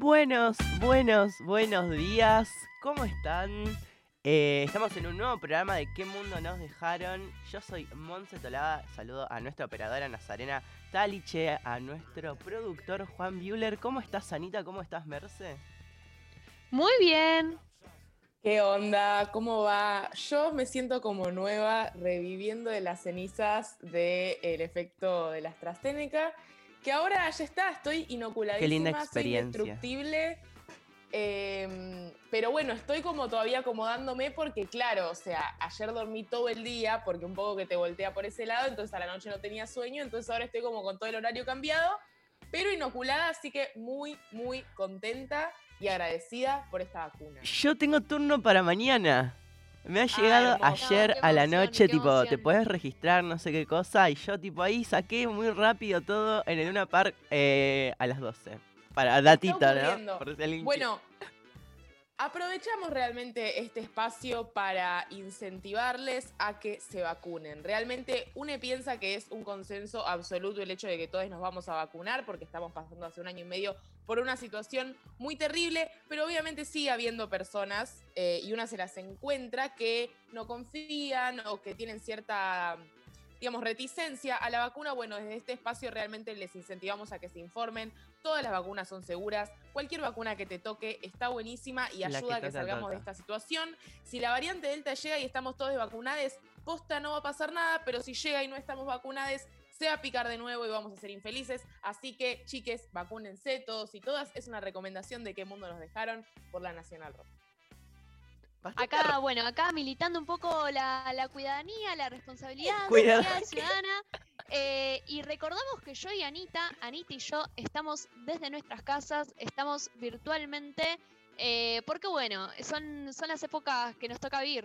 Buenos, buenos, buenos días. ¿Cómo están? Eh, estamos en un nuevo programa de ¿Qué mundo nos dejaron? Yo soy Monse Tolada. Saludo a nuestra operadora Nazarena Taliche, a nuestro productor Juan Bueller. ¿Cómo estás, Anita? ¿Cómo estás, Merce? Muy bien. ¿Qué onda? ¿Cómo va? Yo me siento como nueva, reviviendo de las cenizas del efecto de la AstraZeneca, que ahora ya está, estoy inoculadísima, Qué linda soy experiencia. indestructible. Em, pero bueno, estoy como todavía acomodándome porque, claro, o sea, ayer dormí todo el día porque un poco que te voltea por ese lado, entonces a la noche no tenía sueño, entonces ahora estoy como con todo el horario cambiado, pero inoculada, así que muy, muy contenta y agradecida por esta vacuna. Yo tengo turno para mañana. Me ha Ah, llegado ayer a la emoción, noche, tipo, te puedes registrar, no sé qué cosa, y yo tipo ahí saqué muy rápido todo en el Luna Park eh, a las 12. Para datito, ¿no? Por si Bueno, aprovechamos realmente este espacio para incentivarles a que se vacunen. Realmente UNE piensa que es un consenso absoluto el hecho de que todos nos vamos a vacunar porque estamos pasando hace un año y medio por una situación muy terrible, pero obviamente sigue habiendo personas eh, y una se las encuentra que no confían o que tienen cierta digamos, reticencia a la vacuna, bueno, desde este espacio realmente les incentivamos a que se informen. Todas las vacunas son seguras. Cualquier vacuna que te toque está buenísima y que ayuda a que toca, salgamos de esta situación. Si la variante Delta llega y estamos todos vacunados, posta no va a pasar nada, pero si llega y no estamos vacunados, se va a picar de nuevo y vamos a ser infelices. Así que, chiques, vacúnense todos y todas. Es una recomendación de qué mundo nos dejaron por la Nacional Rock. Acá, bueno, acá militando un poco la, la cuidadanía, la responsabilidad Cuidado. ciudadana. Eh, y recordamos que yo y Anita, Anita y yo, estamos desde nuestras casas, estamos virtualmente, eh, porque bueno, son, son las épocas que nos toca vivir.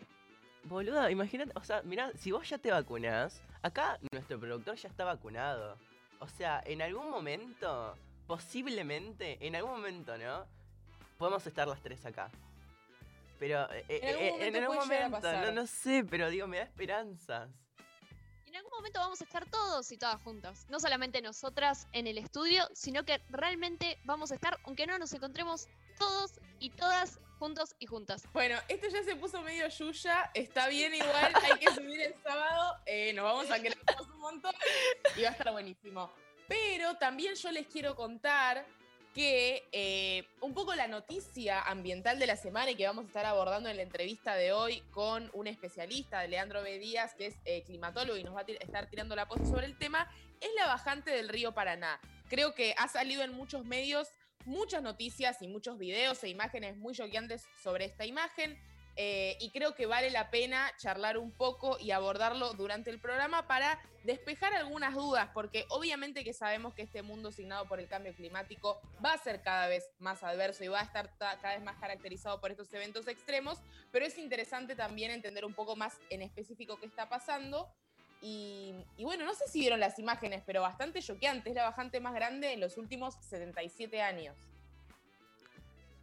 Boludo, imagínate, o sea, mirá, si vos ya te vacunás, acá nuestro productor ya está vacunado. O sea, en algún momento, posiblemente, en algún momento, ¿no? Podemos estar las tres acá. Pero eh, En algún eh, momento en algún a momento, no, no sé, pero digo, me da esperanzas. Y en algún momento vamos a estar todos y todas juntas. No solamente nosotras en el estudio, sino que realmente vamos a estar, aunque no nos encontremos todos y todas juntos y juntas. Bueno, esto ya se puso medio yuya, está bien igual, hay que subir el sábado, eh, nos vamos a querer un montón y va a estar buenísimo. Pero también yo les quiero contar que eh, un poco la noticia ambiental de la semana y que vamos a estar abordando en la entrevista de hoy con un especialista, Leandro B. Díaz, que es eh, climatólogo y nos va a estar tirando la posta sobre el tema, es la bajante del río Paraná. Creo que ha salido en muchos medios muchas noticias y muchos videos e imágenes muy choqueantes sobre esta imagen. eh, y creo que vale la pena charlar un poco y abordarlo durante el programa para despejar algunas dudas, porque obviamente que sabemos que este mundo signado por el cambio climático va a ser cada vez más adverso y va a estar ta- cada vez más caracterizado por estos eventos extremos, pero es interesante también entender un poco más en específico qué está pasando. Y, y bueno, no sé si vieron las imágenes, pero bastante choqueante. Es la bajante más grande en los últimos 77 años.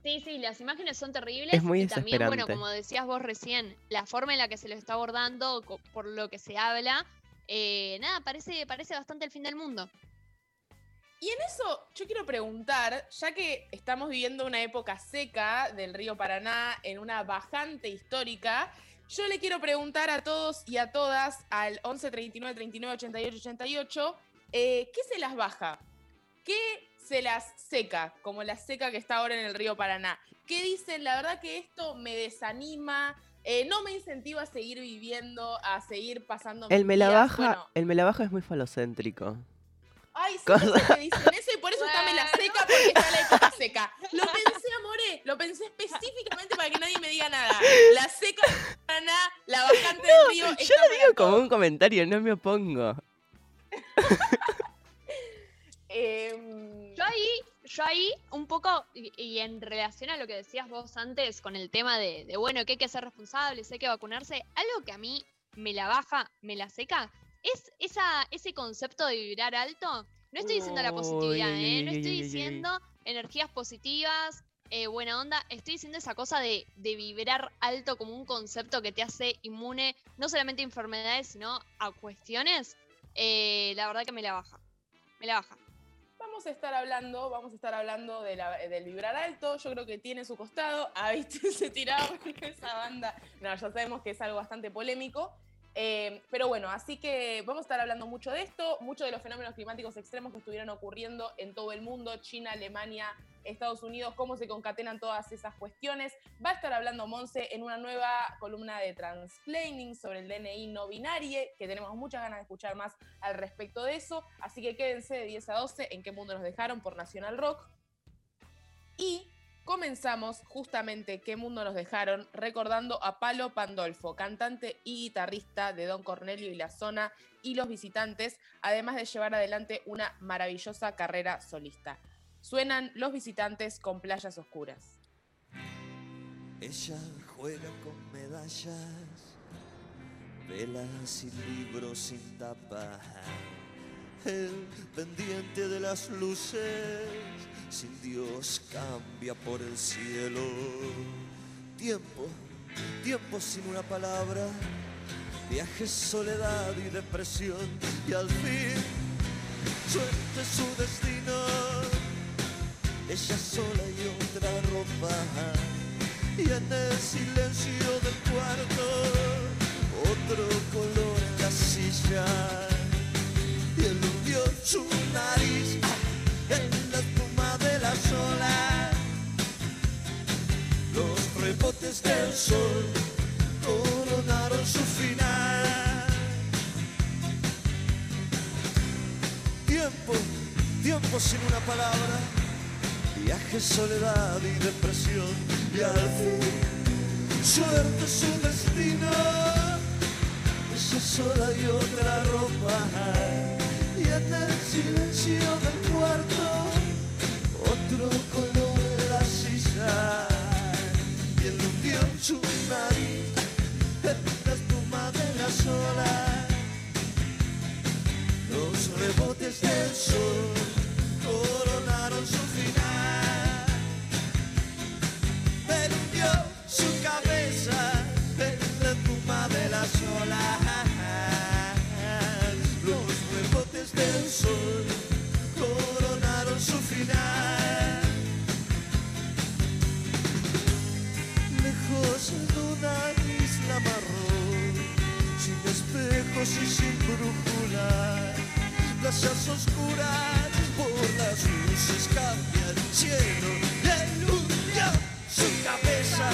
Sí, sí, las imágenes son terribles. Es muy y también, bueno, como decías vos recién, la forma en la que se lo está abordando, por lo que se habla, eh, nada, parece, parece bastante el fin del mundo. Y en eso yo quiero preguntar, ya que estamos viviendo una época seca del río Paraná en una bajante histórica, yo le quiero preguntar a todos y a todas al 11 39 39 88 88, eh, ¿qué se las baja? ¿Qué se las seca? Como la seca que está ahora en el río Paraná. ¿Qué dicen? La verdad que esto me desanima, eh, no me incentiva a seguir viviendo, a seguir pasando. El me la días. baja, Bueno, el me la baja es muy falocéntrico. Ay, sí, Cosa- que dicen eso y por eso está me la seca porque está la época seca. Lo pensé, amore, lo pensé específicamente para que nadie me diga nada. La seca, Paraná, la bajante del río. Yo está lo digo como todo. un comentario, no me opongo. Em, Yo ahí, yo ahí un poco, y, y en relación a lo que decías vos antes con el tema de, de, bueno, que hay que ser responsables, hay que vacunarse, algo que a mí me la baja, me la seca, es esa, ese concepto de vibrar alto. No estoy diciendo la positividad, ¿eh? No estoy diciendo energías positivas, eh, buena onda. Estoy diciendo esa cosa de, de vibrar alto como un concepto que te hace inmune no solamente a enfermedades, sino a cuestiones. Eh, la verdad que me la baja. Me la baja. vamos a estar hablando, vamos a estar hablando de la- del vibrar alto. Yo creo que tiene su costado. Ah, viste, se tiraba esa banda. No, ya sabemos que es algo bastante polémico. Eh, pero bueno, así que vamos a estar hablando mucho de esto, mucho de los fenómenos climáticos extremos que estuvieron ocurriendo en todo el mundo, China, Alemania, Estados Unidos, cómo se concatenan todas esas cuestiones. Va a estar hablando Monse en una nueva columna de Transplaining sobre el DNI no binario, que tenemos muchas ganas de escuchar más al respecto de eso. Así que quédense de 10 a 12 en qué mundo nos dejaron por Nacional Rock. Y comenzamos justamente qué mundo nos dejaron recordando a Palo Pandolfo, cantante y guitarrista de Don Cornelio y la Zona y los visitantes, además de llevar adelante una maravillosa carrera solista. Suenan los visitantes con playas oscuras. Ella juega con medallas, velas y libros sin tapa. El pendiente de las luces, sin Dios cambia por el cielo. Tiempo, tiempo sin una palabra, viaje, soledad y depresión. Y al fin, suerte su destino, ella sola y otra ropa. Y en el silencio del cuarto otro color en la silla su nariz en la espuma de las olas. Los rebotes del sol coronaron su final. Tiempo tiempo sin una palabra. Viaje, soledad y depresión. Y al fin suerte su destino. Ella sola y otra ropa en el silencio del cuarto otro color en la silla y eludió su nariz en la espuma de las olas. Los rebotes del sol espejos y sin brújula playas oscuras por las luces cambia el cielo. Y eludió su cabeza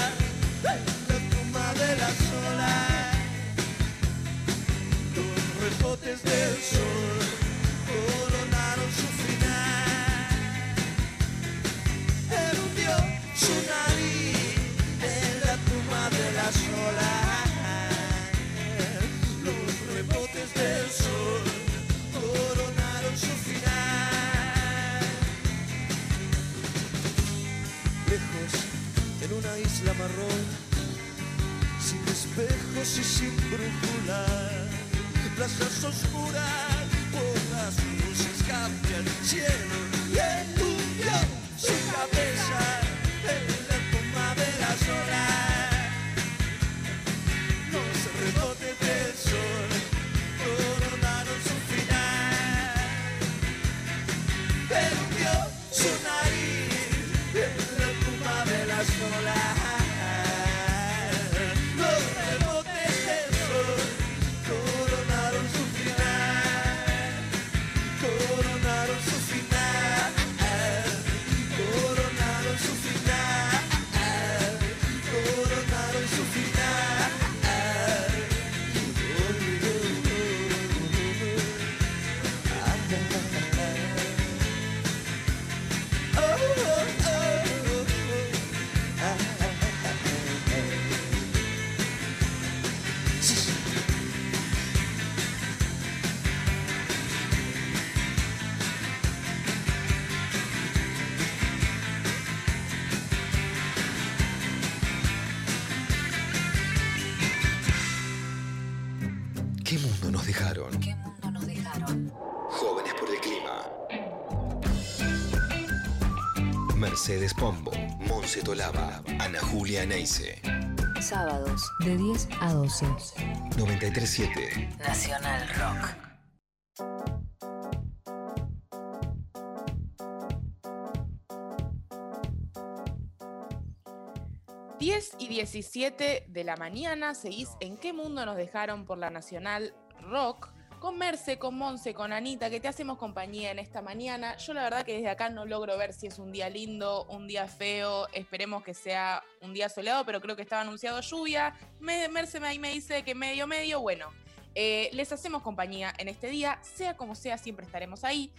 la espuma de las olas. Los rebotes del sol isla marrón, sin espejos y sin brújula, plazas oscuras, por las luces cambia el cielo Bertolaba, Ana Julia Neise. Sábados, de 10 a 12. 93.7. Nacional Rock. Diez y 17 de la mañana seguís en qué mundo nos dejaron por la Nacional Rock con Merce, con Monse, con Anita, que te hacemos compañía en esta mañana. Yo la verdad que desde acá no logro ver si es un día lindo, un día feo. Esperemos que sea un día soleado, pero creo que estaba anunciado lluvia. Me- Merce ahí me dice que medio, medio. Bueno, eh, les hacemos compañía en este día. Sea como sea, siempre estaremos ahí.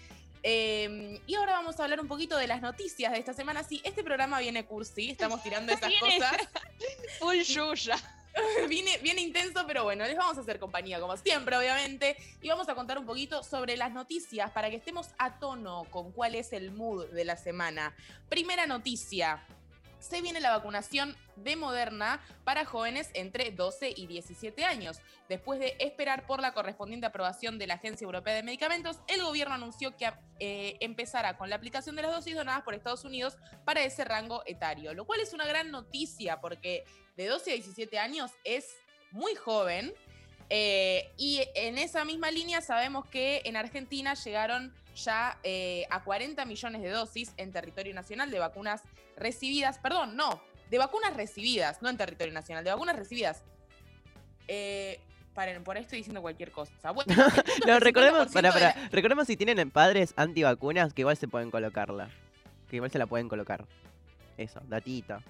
Eh, y ahora vamos a hablar un poquito de las noticias de esta semana. Sí, este programa viene cursi, estamos tirando esas cosas. Full Yuya. viene, viene intenso, pero bueno, les vamos a hacer compañía como siempre, obviamente. Y vamos a contar un poquito sobre las noticias para que estemos a tono con cuál es el mood de la semana. Primera noticia. Se viene la vacunación de Moderna para jóvenes entre 12 y 17 años. Después de esperar por la correspondiente aprobación de la Agencia Europea de Medicamentos, el gobierno anunció que eh, empezará con la aplicación de las dosis donadas por Estados Unidos para ese rango etario, lo cual es una gran noticia porque de 12 a 17 años es muy joven. eh, y en esa misma línea sabemos que en Argentina llegaron ya eh, a 40 millones de dosis en territorio nacional de vacunas recibidas, perdón, no, de vacunas recibidas, no en territorio nacional, de vacunas recibidas. Eh, paren, por ahí estoy diciendo cualquier cosa. Bueno, No, recordemos, 50% para, la- para, recordemos si tienen padres antivacunas que igual se pueden colocarla. Que igual se la pueden colocar. Eso, datita.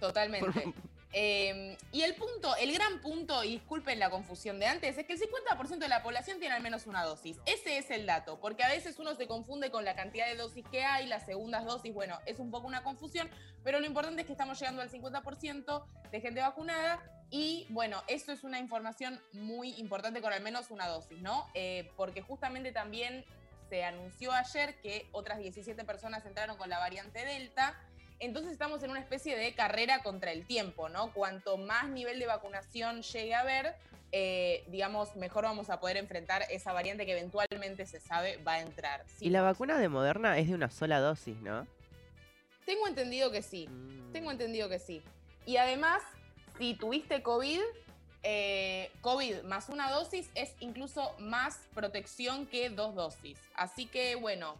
Totalmente. Eh, y el punto, el gran punto, y disculpen la confusión de antes, es que el 50% de la población tiene al menos una dosis. Ese es el dato, porque a veces uno se confunde con la cantidad de dosis que hay, las segundas dosis, bueno, es un poco una confusión, pero lo importante es que estamos llegando al 50% de gente vacunada y bueno, eso es una información muy importante con al menos una dosis, ¿no? Eh, porque justamente también se anunció ayer que otras 17 personas entraron con la variante Delta. Entonces estamos en una especie de carrera contra el tiempo, ¿no? Cuanto más nivel de vacunación llegue a haber, eh, digamos, mejor vamos a poder enfrentar esa variante que eventualmente se sabe va a entrar. Sí, Y la vacuna de Moderna es de una sola dosis, ¿no? Tengo entendido que sí. Mm. Tengo entendido que sí. Y además, si tuviste COVID, eh, COVID más una dosis es incluso más protección que dos dosis. Así que bueno,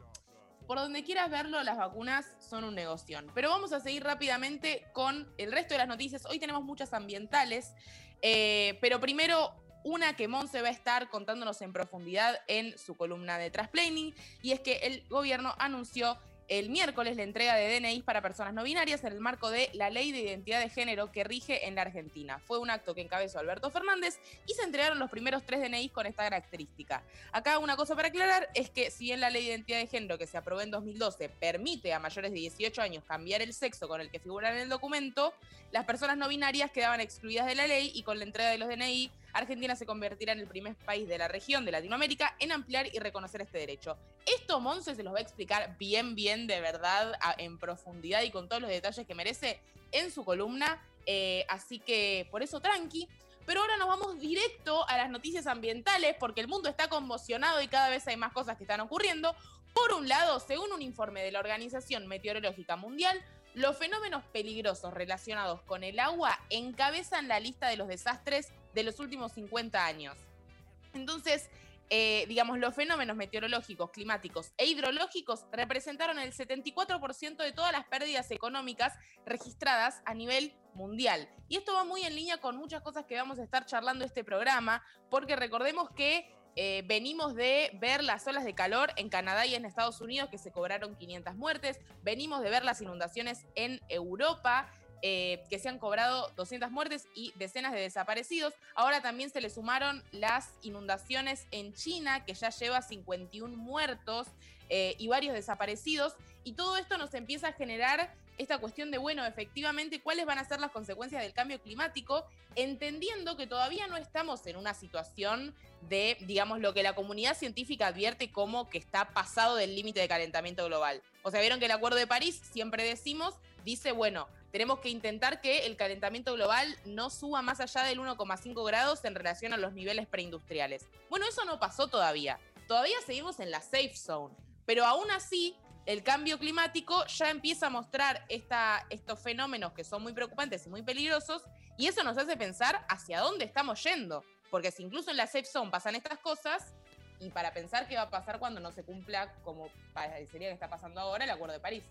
por donde quieras verlo, las vacunas son un negocio. Pero vamos a seguir rápidamente con el resto de las noticias. Hoy tenemos muchas ambientales, eh, pero primero una que Monse va a estar contándonos en profundidad en su columna de Trasplaining, y es que el gobierno anunció el miércoles la entrega de DNIs para personas no binarias en el marco de la ley de identidad de género que rige en la Argentina. Fue un acto que encabezó Alberto Fernández y se entregaron los primeros tres DNIs con esta característica. Acá una cosa para aclarar es que si bien la ley de identidad de género que se aprobó en 2012 permite a mayores de 18 años cambiar el sexo con el que figuran en el documento, las personas no binarias quedaban excluidas de la ley y con la entrega de los DNI, Argentina se convertirá en el primer país de la región de Latinoamérica en ampliar y reconocer este derecho. Esto Monse se los va a explicar bien, bien, de verdad, en profundidad y con todos los detalles que merece en su columna. eh, así que por eso tranqui. Pero ahora nos vamos directo a las noticias ambientales porque el mundo está conmocionado y cada vez hay más cosas que están ocurriendo. Por un lado, según un informe de la Organización Meteorológica Mundial, los fenómenos peligrosos relacionados con el agua encabezan la lista de los desastres de los últimos 50 años. Entonces, eh, digamos, los fenómenos meteorológicos, climáticos e hidrológicos representaron el 74% de todas las pérdidas económicas registradas a nivel mundial. Y esto va muy en línea con muchas cosas que vamos a estar charlando este programa, porque recordemos que eh, venimos de ver las olas de calor en Canadá y en Estados Unidos que se cobraron 500 muertes, venimos de ver las inundaciones en Europa. Eh, que se han cobrado 200 muertes y decenas de desaparecidos. Ahora también se le sumaron las inundaciones en China, que ya lleva 51 muertos eh, y varios desaparecidos. Y todo esto nos empieza a generar esta cuestión de, bueno, efectivamente, cuáles van a ser las consecuencias del cambio climático, entendiendo que todavía no estamos en una situación de, digamos, lo que la comunidad científica advierte como que está pasado del límite de calentamiento global. O sea, vieron que el Acuerdo de París, siempre decimos, dice, bueno, tenemos que intentar que el calentamiento global no suba más allá del 1,5 grados en relación a los niveles preindustriales. Bueno, eso no pasó todavía. Todavía seguimos en la safe zone. Pero aún así, el cambio climático ya empieza a mostrar esta, estos fenómenos que son muy preocupantes y muy peligrosos, y eso nos hace pensar hacia dónde estamos yendo. Porque si incluso en la safe zone pasan estas cosas, y para pensar qué va a pasar cuando no se cumpla, como parecería que está pasando ahora, el Acuerdo de París.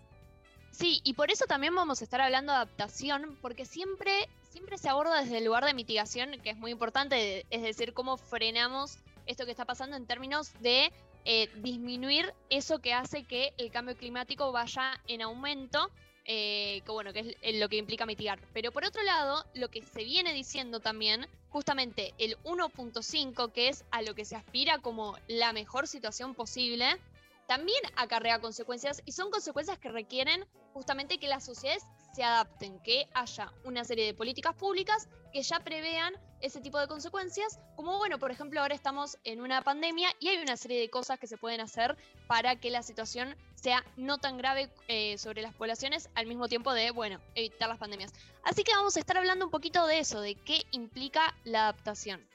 Sí, y por eso también vamos a estar hablando de adaptación, porque siempre, siempre se aborda desde el lugar de mitigación, que es muy importante, es decir, cómo frenamos esto que está pasando en términos de eh, disminuir eso que hace que el cambio climático vaya en aumento, eh, que bueno, que es eh, lo que implica mitigar. Pero por otro lado, lo que se viene diciendo también, justamente el 1.5, que es a lo que se aspira como la mejor situación posible, también acarrea consecuencias y son consecuencias que requieren justamente que las sociedades se adapten, que haya una serie de políticas públicas que ya prevean ese tipo de consecuencias, como bueno, por ejemplo, ahora estamos en una pandemia y hay una serie de cosas que se pueden hacer para que la situación sea no tan grave eh, sobre las poblaciones al mismo tiempo de, bueno, evitar las pandemias. Así que vamos a estar hablando un poquito de eso, de qué implica la adaptación.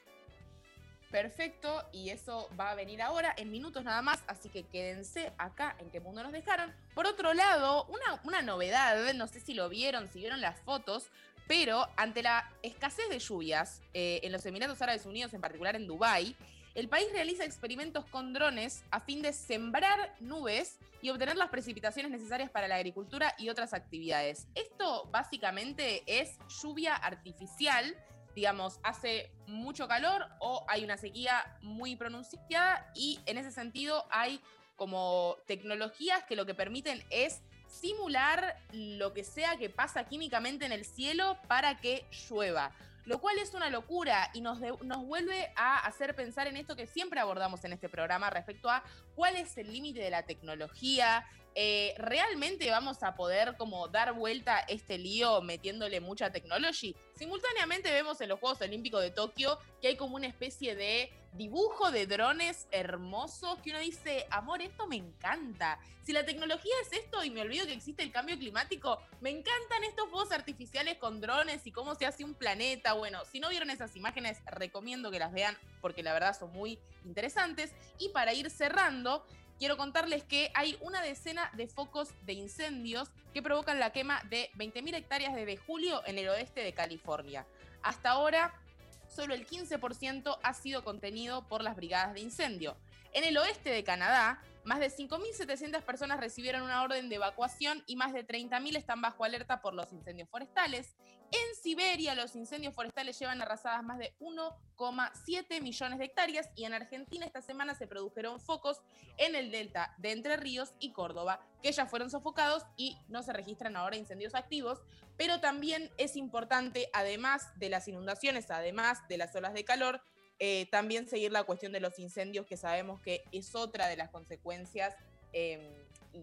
Perfecto, y eso va a venir ahora en minutos nada más, así que quédense acá en qué mundo nos dejaron. Por otro lado, una, una novedad, no sé si lo vieron, si vieron las fotos, pero ante la escasez de lluvias eh, en los Emiratos Árabes Unidos, en particular en Dubái, el país realiza experimentos con drones a fin de sembrar nubes y obtener las precipitaciones necesarias para la agricultura y otras actividades. Esto básicamente es lluvia artificial digamos, hace mucho calor o hay una sequía muy pronunciada y en ese sentido hay como tecnologías que lo que permiten es simular lo que sea que pasa químicamente en el cielo para que llueva. Lo cual es una locura y nos, nos vuelve a hacer pensar en esto que siempre abordamos en este programa respecto a cuál es el límite de la tecnología, eh, ¿realmente vamos a poder como dar vuelta este lío metiéndole mucha tecnología? Simultáneamente vemos en los Juegos Olímpicos de Tokio que hay como una especie de dibujo de drones hermosos que uno dice, amor, esto me encanta. Si la tecnología es esto y me olvido que existe el cambio climático, me encantan estos fuegos artificiales con drones y cómo se hace un planeta. Bueno, si no vieron esas imágenes, recomiendo que las vean porque la verdad son muy interesantes. Y para ir cerrando, quiero contarles que hay una decena de focos de incendios que provocan la quema de 20.000 hectáreas desde julio en el oeste de California. Hasta ahora, solo el 15% ha sido contenido por las brigadas de incendio. En el oeste de Canadá, más de 5.700 personas recibieron una orden de evacuación y más de 30.000 están bajo alerta por los incendios forestales. En Siberia, los incendios forestales llevan arrasadas más de 1,7 millones de hectáreas y en Argentina esta semana se produjeron focos en el delta de Entre Ríos y Córdoba, que ya fueron sofocados y no se registran ahora incendios activos. Pero también es importante, además de las inundaciones, además de las olas de calor, eh, también seguir la cuestión de los incendios, que sabemos que es otra de las consecuencias em,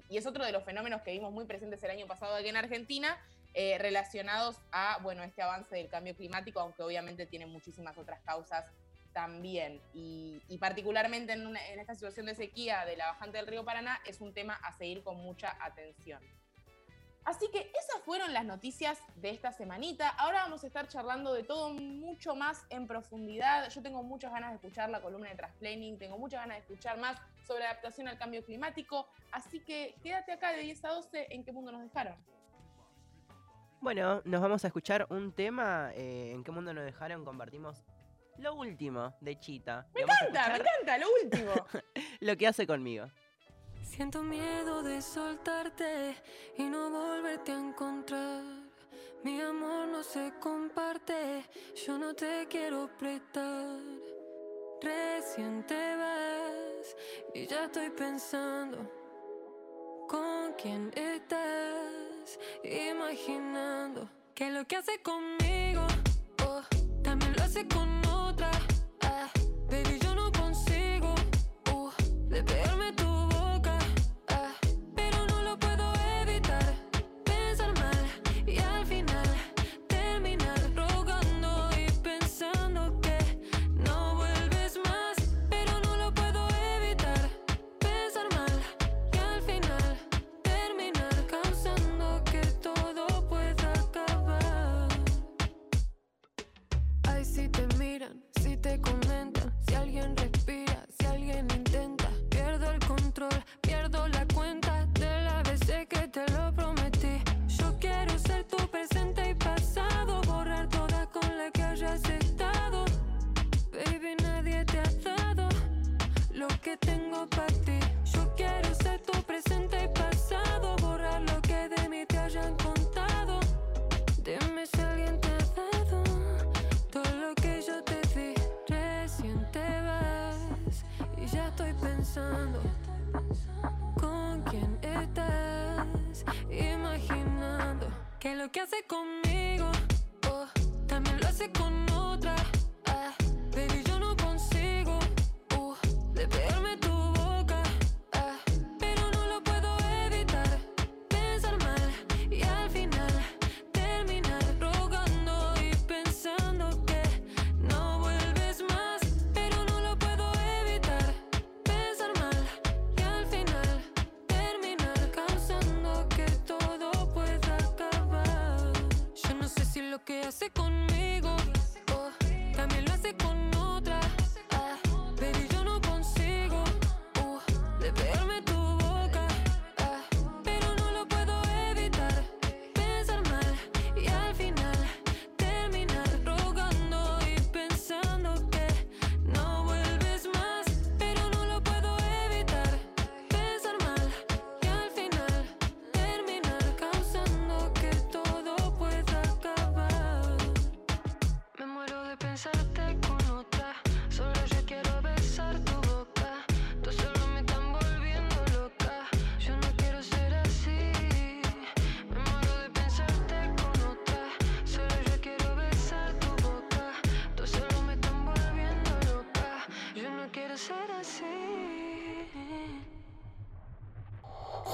y, es otro de los fenómenos que vimos muy presentes el año pasado aquí en Argentina, eh, relacionados a bueno, este avance del cambio climático, aunque obviamente tiene muchísimas otras causas también. Y, particularmente en, en esta situación de sequía de la bajante del río Paraná, es un tema a seguir con mucha atención. Así que esas fueron las noticias de esta semanita. Ahora vamos a estar charlando de todo mucho más en profundidad. Yo tengo muchas ganas de escuchar la columna de Transplanning, tengo muchas ganas de escuchar más sobre adaptación al cambio climático. Así que quédate acá de 10 a 12 en qué mundo nos dejaron. Bueno, nos vamos a escuchar un tema. Eh, ¿En qué mundo nos dejaron? Compartimos lo último de Chita. Me encanta, me encanta, lo último. lo que hace conmigo. Siento miedo de soltarte y no volverte a encontrar. Mi amor no se comparte, yo no te quiero prestar. Recién te vas y ya estoy pensando con quién estás, imaginando que lo que hace conmigo, oh, también lo hace con otra. Ah, baby, yo no consigo uh, de pegarme que tengo para ti. Yo quiero ser tu presente y pasado, borrar lo que de mí te hayan contado. Dime si alguien te ha dado todo lo que yo te di. Recién te vas y ya estoy pensando con quién estás, imaginando que lo que hace conmigo oh, también lo hace con otra. Ah, baby, yo no consigo. Uh,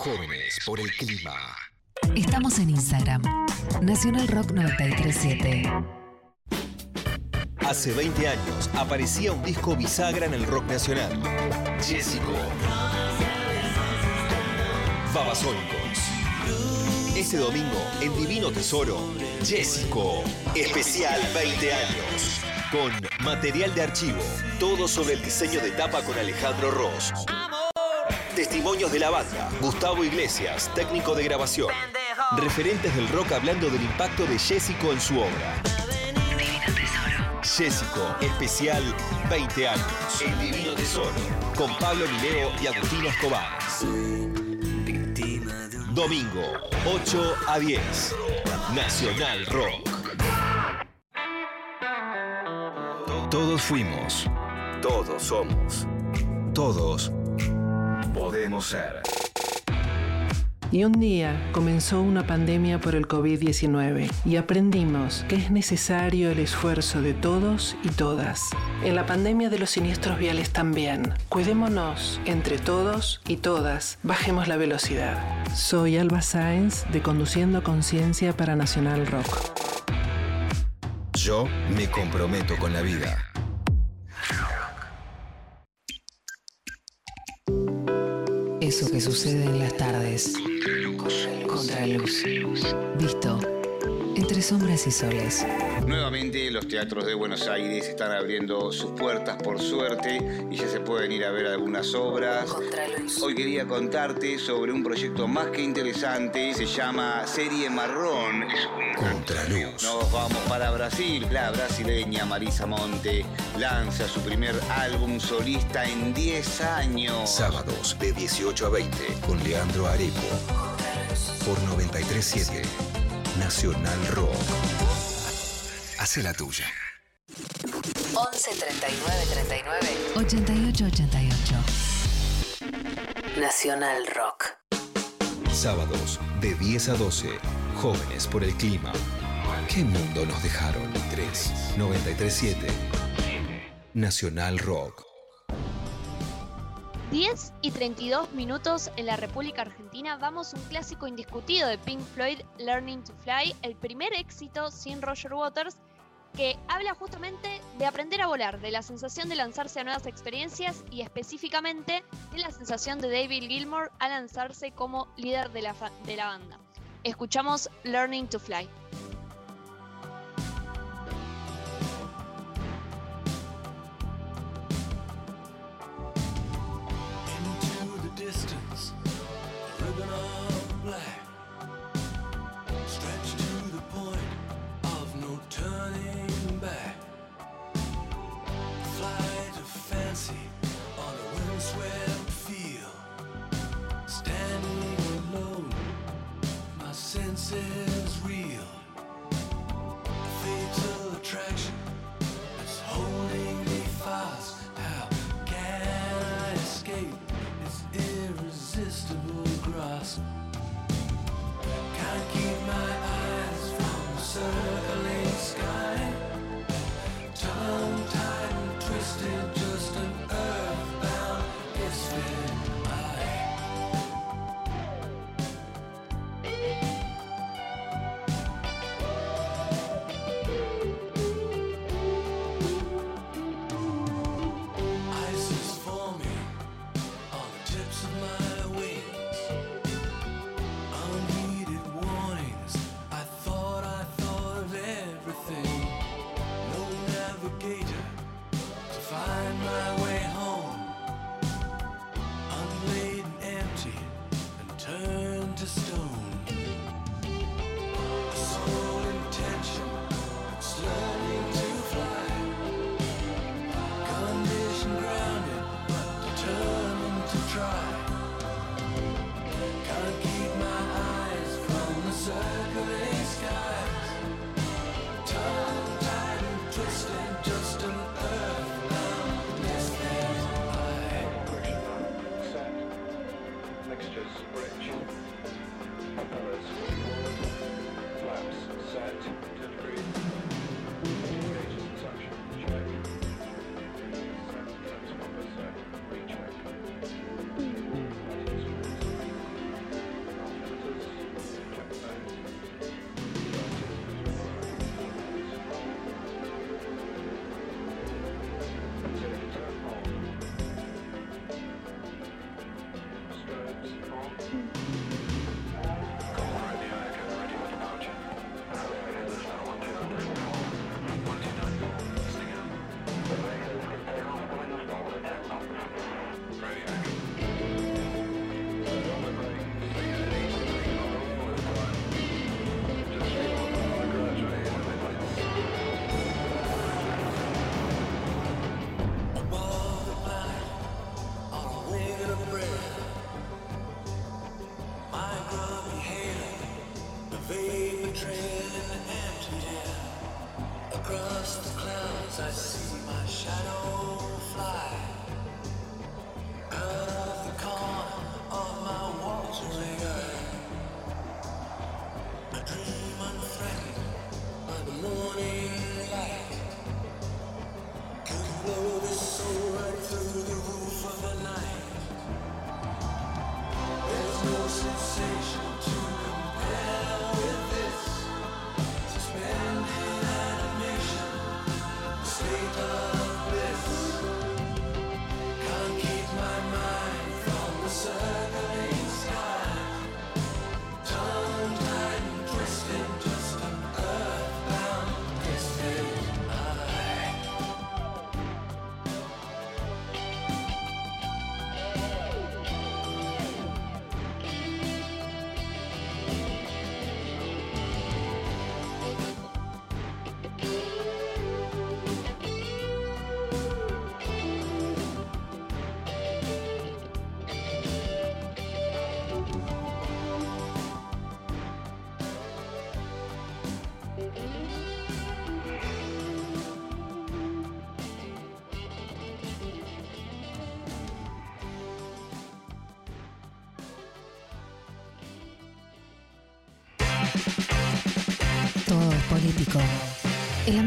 Jóvenes por el clima. Estamos en Instagram. Nacional Rock 937. Hace 20 años aparecía un disco bisagra en el rock nacional. Jessico. Babasónicos. Este domingo, en Divino Tesoro, Jessico. Especial 20 años. Con material de archivo. Todo sobre el diseño de tapa con Alejandro Ross. Testimonios de la banda. Gustavo Iglesias, técnico de grabación. Referentes del rock hablando del impacto de Jessico en su obra. Jessico, especial 20 años. El Divino Tesoro. Con Pablo Mileo y Agustino Escobar. Domingo, 8 a 10. Nacional Rock. Todos fuimos. Todos somos. Todos podemos ser. Y un día comenzó una pandemia por el COVID-19 y aprendimos que es necesario el esfuerzo de todos y todas. En la pandemia de los siniestros viales también. Cuidémonos entre todos y todas. Bajemos la velocidad. Soy Alba Sáenz de Conduciendo Conciencia para Nacional Rock. Yo me comprometo con la vida. Eso que sucede en las tardes. Contraluz. Visto. Entre sombras y soles. Nuevamente los teatros de Buenos Aires están abriendo sus puertas por suerte y ya se pueden ir a ver algunas obras. Contraluz. Hoy quería contarte sobre un proyecto más que interesante, se llama Serie Marrón. Es un- Contraluz. Nos vamos para Brasil. La brasileña Marisa Monte lanza su primer álbum solista en 10 años. Sábados de 18 a 20 con Leandro Areco. Por 937 Nacional Rock. Hace la tuya. 11 39 39 88 88. Nacional Rock. Sábados de 10 a 12. Jóvenes por el clima. ¿Qué mundo nos dejaron? 3 937 Nacional Rock. 10 y 32 minutos en la República Argentina. Vamos un clásico indiscutido de Pink Floyd, Learning to Fly, el primer éxito sin Roger Waters, que habla justamente de aprender a volar, de la sensación de lanzarse a nuevas experiencias y específicamente de la sensación de David Gilmour a lanzarse como líder de la, de la banda. Escuchamos Learning to Fly. sun.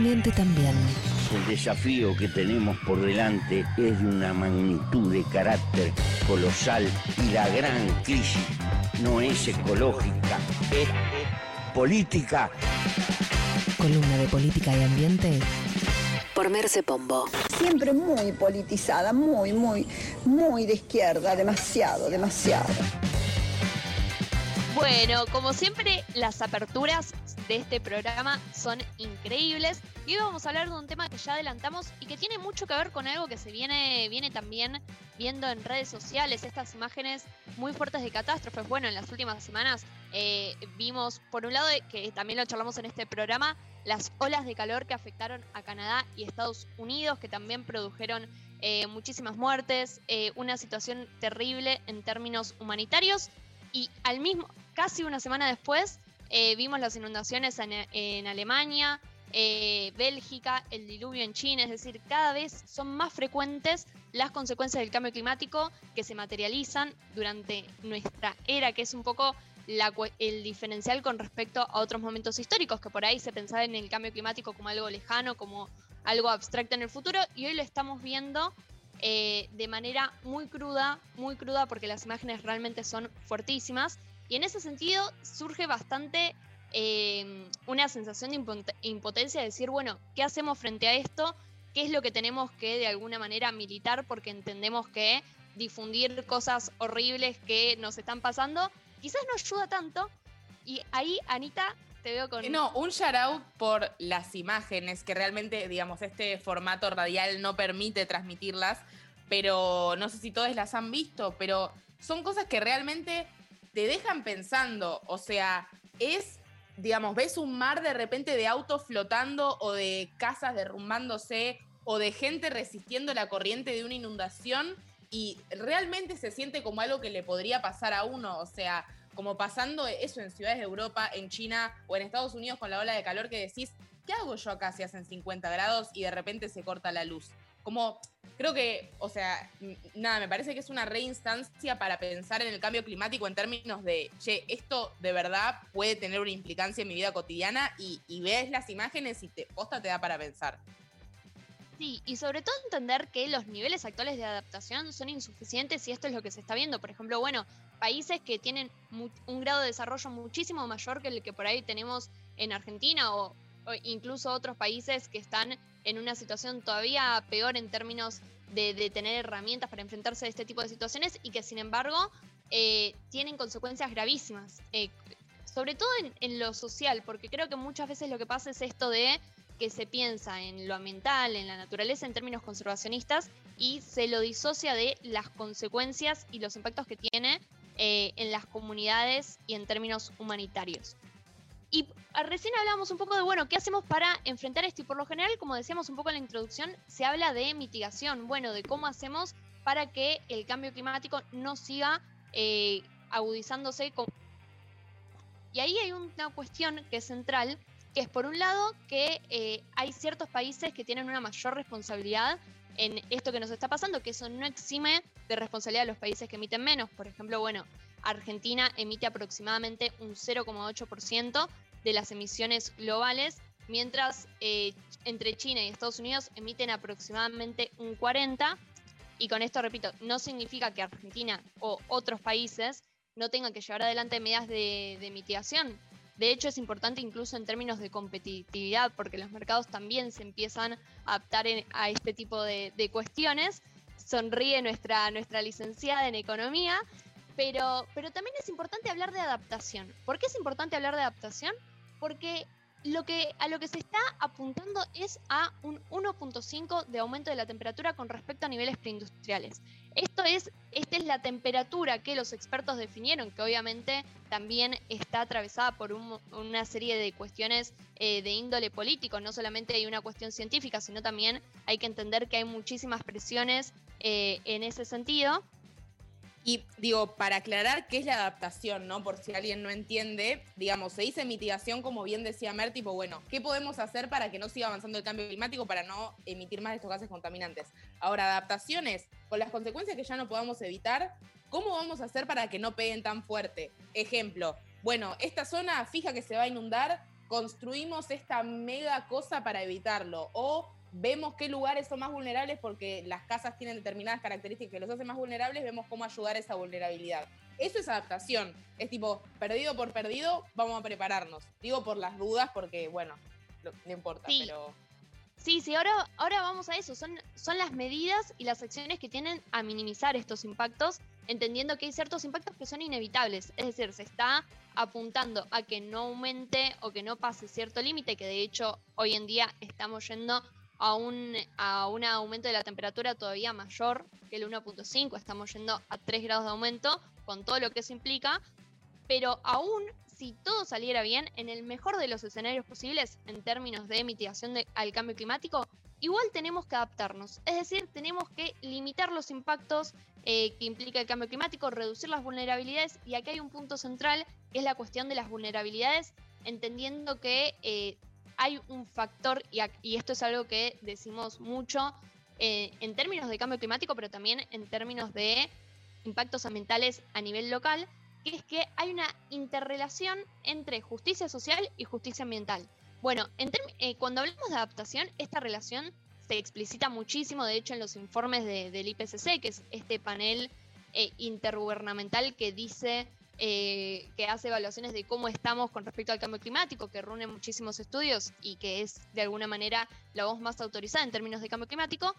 Ambiente también. El desafío que tenemos por delante es de una magnitud de carácter colosal y la gran crisis no es ecológica, es política. Columna de política y ambiente por Merce Pombo. Siempre muy politizada, muy, muy, muy de izquierda, demasiado, demasiado. Bueno, como siempre, las aperturas de este programa son increíbles. Y hoy vamos a hablar de un tema que ya adelantamos y que tiene mucho que ver con algo que se viene, viene también viendo en redes sociales, estas imágenes muy fuertes de catástrofes. Bueno, en las últimas semanas eh, vimos, por un lado, que también lo charlamos en este programa, las olas de calor que afectaron a Canadá y Estados Unidos, que también produjeron eh, muchísimas muertes, eh, una situación terrible en términos humanitarios. Y al mismo, casi una semana después, vimos las inundaciones en, Alemania, eh, Bélgica, el diluvio en China, es decir, cada vez son más frecuentes las consecuencias del cambio climático que se materializan durante nuestra era, que es un poco el diferencial con respecto a otros momentos históricos, que por ahí se pensaba en el cambio climático como algo lejano, como algo abstracto en el futuro, y hoy lo estamos viendo eh, de manera muy cruda, muy cruda porque las imágenes realmente son fuertísimas y en ese sentido surge bastante em, una sensación de impotencia de decir, bueno, ¿qué hacemos frente a esto? ¿Qué es lo que tenemos que de alguna manera militar? Porque entendemos que difundir cosas horribles que nos están pasando quizás no ayuda tanto. Y ahí, Anita, te veo con... No, un shout out por las imágenes, que realmente, digamos, este formato radial no permite transmitirlas, pero no sé si todas las han visto, pero son cosas que realmente te dejan pensando, o sea, es, digamos, ves un mar de repente de autos flotando o de casas derrumbándose o de gente resistiendo la corriente de una inundación y realmente se siente como algo que le podría pasar a uno, o sea, como pasando eso en ciudades de Europa, en China o en Estados Unidos con la ola de calor que decís, ¿qué hago yo acá si hacen 50 grados y de repente se corta la luz? Como creo que, o sea, nada, me parece que es una reinstancia para pensar en el cambio climático en términos de, che, esto de verdad puede tener una implicancia en mi vida cotidiana y, ves las imágenes y te posta te da para pensar. Sí, y sobre todo entender que los niveles actuales de adaptación son insuficientes y esto es lo que se está viendo. Por ejemplo, bueno, países que tienen un grado de desarrollo muchísimo mayor que el que por ahí tenemos en Argentina o incluso otros países que están en una situación todavía peor en términos de, tener herramientas para enfrentarse a este tipo de situaciones y que sin embargo eh, tienen consecuencias gravísimas, eh, sobre todo en, lo social, porque creo que muchas veces lo que pasa es esto de que se piensa en lo ambiental, en la naturaleza en términos conservacionistas y se lo disocia de las consecuencias y los impactos que tiene eh, en las comunidades y en términos humanitarios. Y ah, recién hablamos un poco de, bueno, ¿qué hacemos para enfrentar esto? Y por lo general, como decíamos un poco en la introducción, se habla de mitigación, bueno, de cómo hacemos para que el cambio climático no siga eh, agudizándose. Y ahí hay una cuestión que es central, que es por un lado que eh, hay ciertos países que tienen una mayor responsabilidad en esto que nos está pasando, que eso no exime de responsabilidad a los países que emiten menos. Por ejemplo, bueno, Argentina emite aproximadamente un 0,8% de las emisiones globales, mientras eh, entre China y Estados Unidos emiten aproximadamente un 40%. Y con esto, repito, no significa que Argentina o otros países no tengan que llevar adelante medidas de, mitigación. De hecho, es importante incluso en términos de competitividad, porque los mercados también se empiezan a adaptar a este tipo de, cuestiones. Sonríe nuestra, nuestra licenciada en economía, pero, pero también es importante hablar de adaptación. ¿Por qué es importante hablar de adaptación? Porque lo que, a lo que se está apuntando es a un 1.5 de aumento de la temperatura con respecto a niveles preindustriales. Esto es, esta es la temperatura que los expertos definieron, que obviamente también está atravesada por una serie de cuestiones eh, de índole político. No solamente hay una cuestión científica, sino también hay que entender que hay muchísimas presiones eh, en ese sentido. Y digo, para aclarar qué es la adaptación, ¿no? Por si alguien no entiende, digamos, se dice mitigación, como bien decía Mer, tipo, bueno, ¿qué podemos hacer para que no siga avanzando el cambio climático, para no emitir más de estos gases contaminantes? Ahora, adaptaciones, con las consecuencias que ya no podamos evitar, ¿cómo vamos a hacer para que no peguen tan fuerte? Ejemplo, bueno, esta zona fija que se va a inundar, construimos esta mega cosa para evitarlo. O vemos qué lugares son más vulnerables porque las casas tienen determinadas características que los hacen más vulnerables, vemos cómo ayudar a esa vulnerabilidad. Eso es adaptación. Es tipo, perdido por perdido, vamos a prepararnos. Digo por las dudas porque, bueno, no importa, pero... Sí, sí, ahora, ahora vamos a eso. Son, son las medidas y las acciones que tienen a minimizar estos impactos, entendiendo que hay ciertos impactos que son inevitables. Es decir, se está apuntando a que no aumente o que no pase cierto límite, que de hecho hoy en día estamos yendo a un, a un aumento de la temperatura todavía mayor que el 1.5, estamos yendo a 3 grados de aumento con todo lo que eso implica, pero aún si todo saliera bien, en el mejor de los escenarios posibles en términos de mitigación al cambio climático, igual tenemos que adaptarnos, es decir, tenemos que limitar los impactos eh, que implica el cambio climático, reducir las vulnerabilidades y aquí hay un punto central que es la cuestión de las vulnerabilidades, entendiendo que eh, hay un factor, y, esto es algo que decimos mucho eh, en términos de cambio climático, pero también en términos de impactos ambientales a nivel local, que es que hay una interrelación entre justicia social y justicia ambiental. Bueno, eh, cuando hablamos de adaptación, esta relación se explicita muchísimo, de hecho, en los informes del IPCC, que es este panel eh, intergubernamental que dice eh, que hace evaluaciones de cómo estamos con respecto al cambio climático, que reúne muchísimos estudios y que es de alguna manera la voz más autorizada en términos de cambio climático,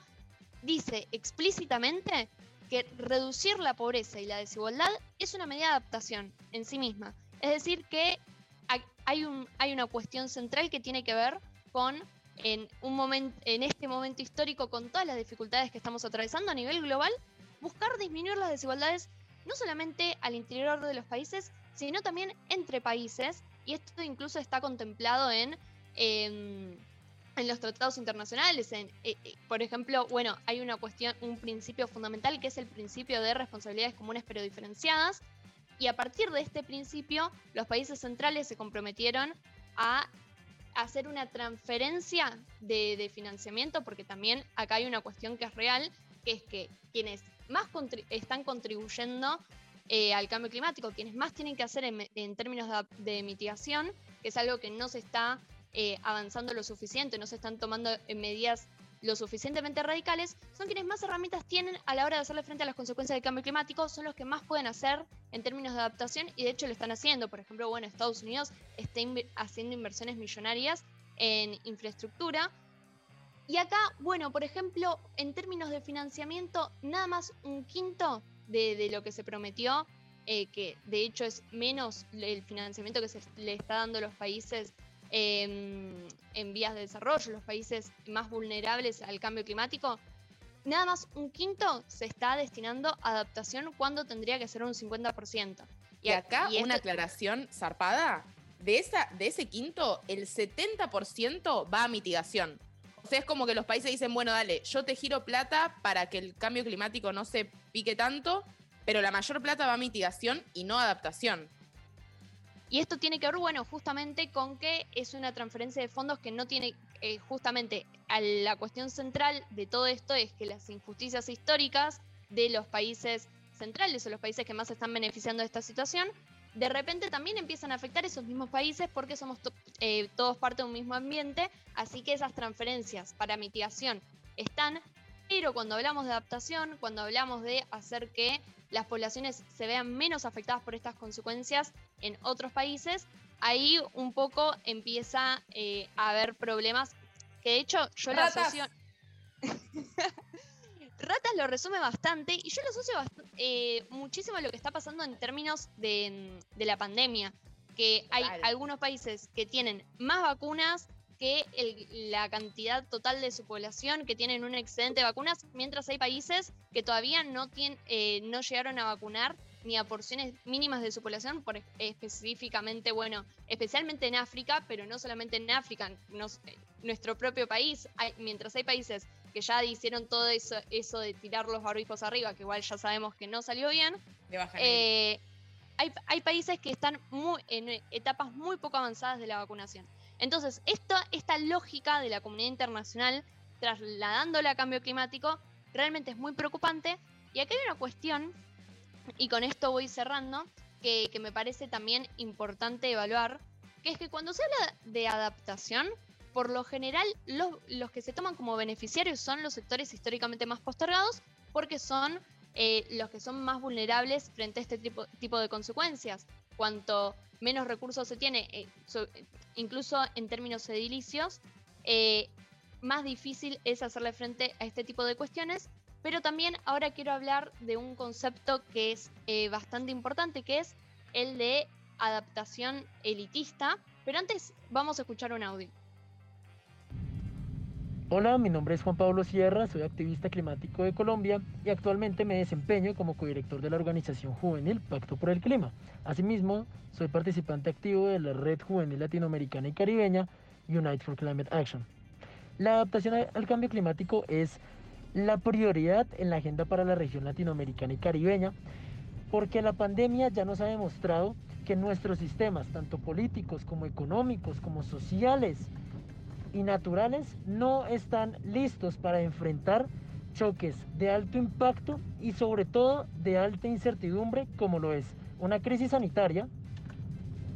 dice explícitamente que reducir la pobreza y la desigualdad es una medida de adaptación en sí misma. Es decir, que hay, un, hay una cuestión central que tiene que ver con en este momento histórico, con todas las dificultades que estamos atravesando a nivel global, buscar disminuir las desigualdades no solamente al interior de los países, sino también entre países, y esto incluso está contemplado en, em, en los tratados internacionales. En, eh, eh, por ejemplo, bueno, hay una cuestión, un principio fundamental que es el principio de responsabilidades comunes pero diferenciadas, y a partir de este principio, los países centrales se comprometieron a hacer una transferencia de, financiamiento, porque también acá hay una cuestión que es real, que es que quienes más están contribuyendo eh, al cambio climático, quienes más tienen que hacer en, términos de, mitigación, que es algo que no se está eh, avanzando lo suficiente, no se están tomando medidas lo suficientemente radicales, son quienes más herramientas tienen a la hora de hacerle frente a las consecuencias del cambio climático, son los que más pueden hacer en términos de adaptación y de hecho lo están haciendo. Por ejemplo, bueno, Estados Unidos está haciendo inversiones millonarias en infraestructura, y acá, bueno, por ejemplo, en términos de financiamiento, nada más un quinto de, lo que se prometió, eh, que de hecho es menos el financiamiento que se le está dando a los países em, en vías de desarrollo, los países más vulnerables al cambio climático, nada más un quinto se está destinando a adaptación cuando tendría que ser un 50%. Y, acá una aclaración zarpada, de, esa, de ese quinto, el 70% va a mitigación. Es como que los países dicen, bueno, dale, yo te giro plata para que el cambio climático no se pique tanto, pero la mayor plata va a mitigación y no adaptación. Y esto tiene que ver, bueno, justamente con que es una transferencia de fondos que no tiene, eh, justamente a la cuestión central de todo esto es que las injusticias históricas de los países centrales o los países que más están beneficiando de esta situación, de repente también empiezan a afectar esos mismos países porque somos eh, todos parte de un mismo ambiente, así que esas transferencias para mitigación están, pero cuando hablamos de adaptación, cuando hablamos de hacer que las poblaciones se vean menos afectadas por estas consecuencias en otros países, ahí un poco empieza eh, a haber problemas que de hecho yo lo asocio... Ratas lo resume bastante y yo lo asocio eh, muchísimo a lo que está pasando en términos de, la pandemia, que hay algunos países que tienen más vacunas que la cantidad total de su población que tienen un excedente de vacunas, mientras hay países que todavía no, tienen, eh, no llegaron a vacunar ni a porciones mínimas de su población, por específicamente, bueno, especialmente en África, pero no solamente en África, eh, nuestro propio país, mientras hay países que ya hicieron todo eso, eso de tirar los barbijos arriba, que igual ya sabemos que no salió bien, eh, hay, hay, países que están muy, en etapas muy poco avanzadas de la vacunación. Entonces, esta, esta lógica de la comunidad internacional trasladándola a cambio climático realmente es muy preocupante. Y aquí hay una cuestión, y con esto voy cerrando, que, que me parece también importante evaluar, que es que cuando se habla de adaptación, por lo general los, que se toman como beneficiarios son los sectores históricamente más postergados porque son eh, los que son más vulnerables frente a este tipo, tipo de consecuencias. Cuanto menos recursos se tiene, eh, incluso en términos edilicios, eh, más difícil es hacerle frente a este tipo de cuestiones. Pero también ahora quiero hablar de un concepto que es bastante importante, que es el de adaptación elitista. Pero antes vamos a escuchar un audio. Hola, mi nombre es Juan Pablo Sierra, soy activista climático de Colombia y actualmente me desempeño como codirector de la organización juvenil Pacto por el Clima. Asimismo, soy participante activo de la Red Juvenil Latinoamericana y Caribeña Unite for Climate Action. La adaptación al cambio climático es la prioridad en la agenda para la región latinoamericana y caribeña porque la pandemia ya nos ha demostrado que nuestros sistemas, tanto políticos como económicos como sociales, y naturales no están listos para enfrentar choques de alto impacto y sobre todo de alta incertidumbre como lo es una crisis sanitaria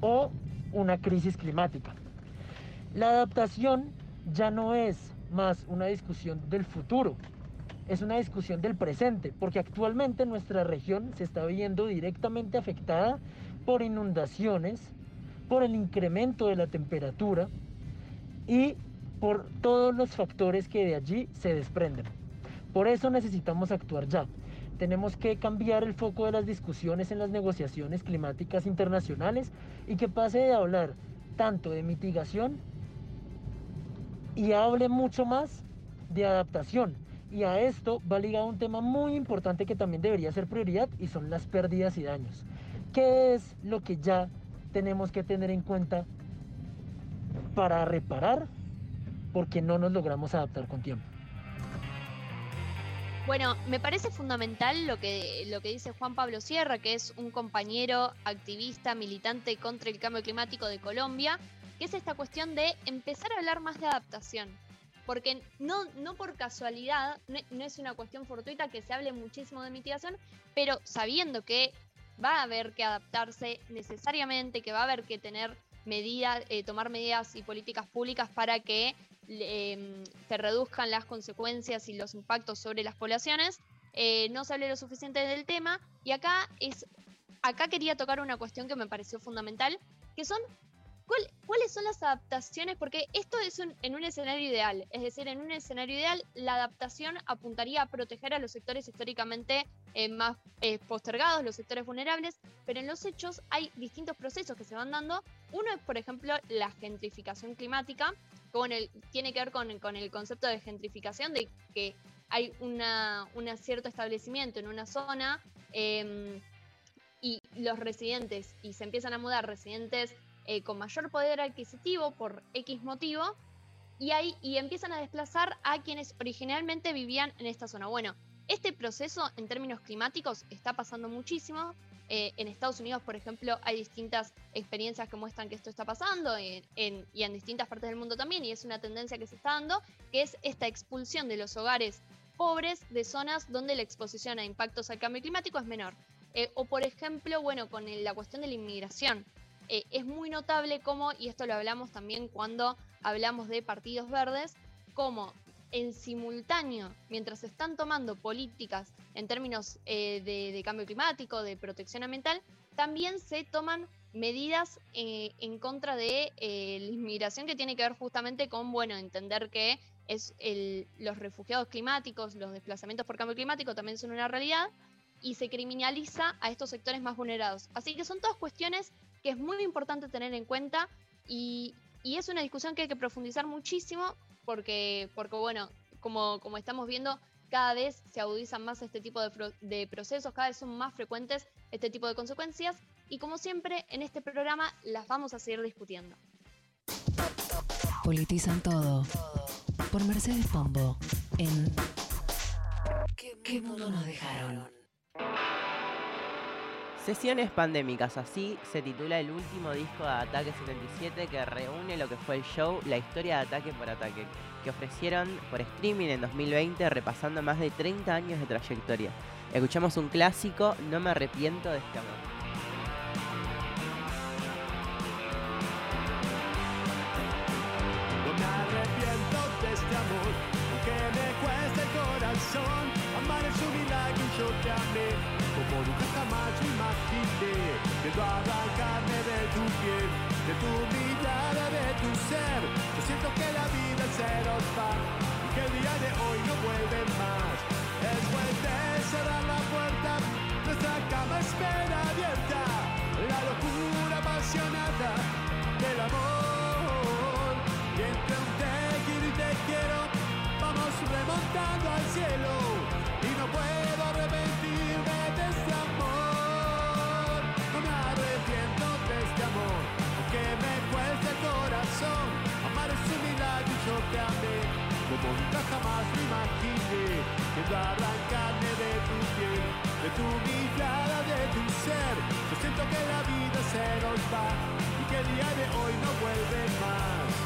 o una crisis climática. La adaptación ya no es más una discusión del futuro, es una discusión del presente, porque actualmente nuestra región se está viendo directamente afectada por inundaciones, por el incremento de la temperatura, y por todos los factores que de allí se desprenden. Por eso necesitamos actuar ya. Tenemos que cambiar el foco de las discusiones en las negociaciones climáticas internacionales y que pase de hablar tanto de mitigación y hable mucho más de adaptación. Y a esto va ligado un tema muy importante que también debería ser prioridad y son las pérdidas y daños. ¿Qué es lo que ya tenemos que tener en cuenta para reparar porque no nos logramos adaptar con tiempo. Bueno, me parece fundamental lo que, lo que dice Juan Pablo Sierra, que es un compañero activista, militante contra el cambio climático de Colombia, que es esta cuestión de empezar a hablar más de adaptación. Porque no, no por casualidad, no, es una cuestión fortuita que se hable muchísimo de mitigación, pero sabiendo que va a haber que adaptarse necesariamente, que va a haber que tener medidas, eh, tomar medidas y políticas públicas para que em, se reduzcan las consecuencias y los impactos sobre las poblaciones. Eh, no se hable lo suficiente del tema y acá es acá quería tocar una cuestión que me pareció fundamental, que son ¿Cuáles son las adaptaciones? Porque esto es en un escenario ideal, es decir, en un escenario ideal la adaptación apuntaría a proteger a los sectores históricamente eh, más eh, postergados, los sectores vulnerables, pero en los hechos hay distintos procesos que se van dando. Uno es, por ejemplo, la gentrificación climática, que tiene que ver con, el concepto de gentrificación, de que hay un cierto establecimiento en una zona em, y los residentes, y se empiezan a mudar residentes eh, con mayor poder adquisitivo por X motivo y, y empiezan a desplazar a quienes originalmente vivían en esta zona. Bueno, este proceso en términos climáticos está pasando muchísimo Eh, en Estados Unidos, por ejemplo, hay distintas experiencias que muestran que esto está pasando en- y en distintas partes del mundo también, y es una tendencia que se está dando, que es esta expulsión de los hogares pobres de zonas donde la exposición a impactos al cambio climático es menor. Eh, o por ejemplo, bueno, con la cuestión de la inmigración. Eh, es muy notable cómo, y esto lo hablamos también cuando hablamos de partidos verdes, cómo en simultáneo, mientras se están tomando políticas en términos eh, de, cambio climático, de protección ambiental, también se toman medidas eh, en contra de la inmigración que tiene que ver justamente con, bueno, entender que es los refugiados climáticos, los desplazamientos por cambio climático también son una realidad y se criminaliza a estos sectores más vulnerados. Así que son todas cuestiones que es muy importante tener en cuenta y, y es una discusión que hay que profundizar muchísimo porque, porque bueno, como, como estamos viendo, cada vez se agudizan más este tipo de, de procesos, cada vez son más frecuentes este tipo de consecuencias y como siempre en este programa las vamos a seguir discutiendo. Politizan todo. Por Mercedes Pombo. En ¿Qué mundo nos dejaron? Sesiones pandémicas, así se titula el último disco de Ataque 77 que reúne lo que fue el show La historia de Ataque por Ataque, que ofrecieron por streaming en 2020 repasando más de 30 años de trayectoria. Escuchamos un clásico, No me arrepiento de este amor. Imaginé. Quiero arrancarme de tu piel, de tu mirada, de tu ser. Yo siento que la vida se nos va y que el día de hoy no vuelve más. Después de cerrar la puerta, nuestra cama espera abierta. La locura apasionada del amor. Y entre un te quiero y te quiero, vamos remontando al cielo. Y no puedo me cueste el corazón. Amar es un milagro y yo te amé, como nunca jamás lo imaginé. Quiero arrancarme de tu piel, de tu mirada, de tu ser. Yo siento que la vida se nos va y que el día de hoy no vuelve más.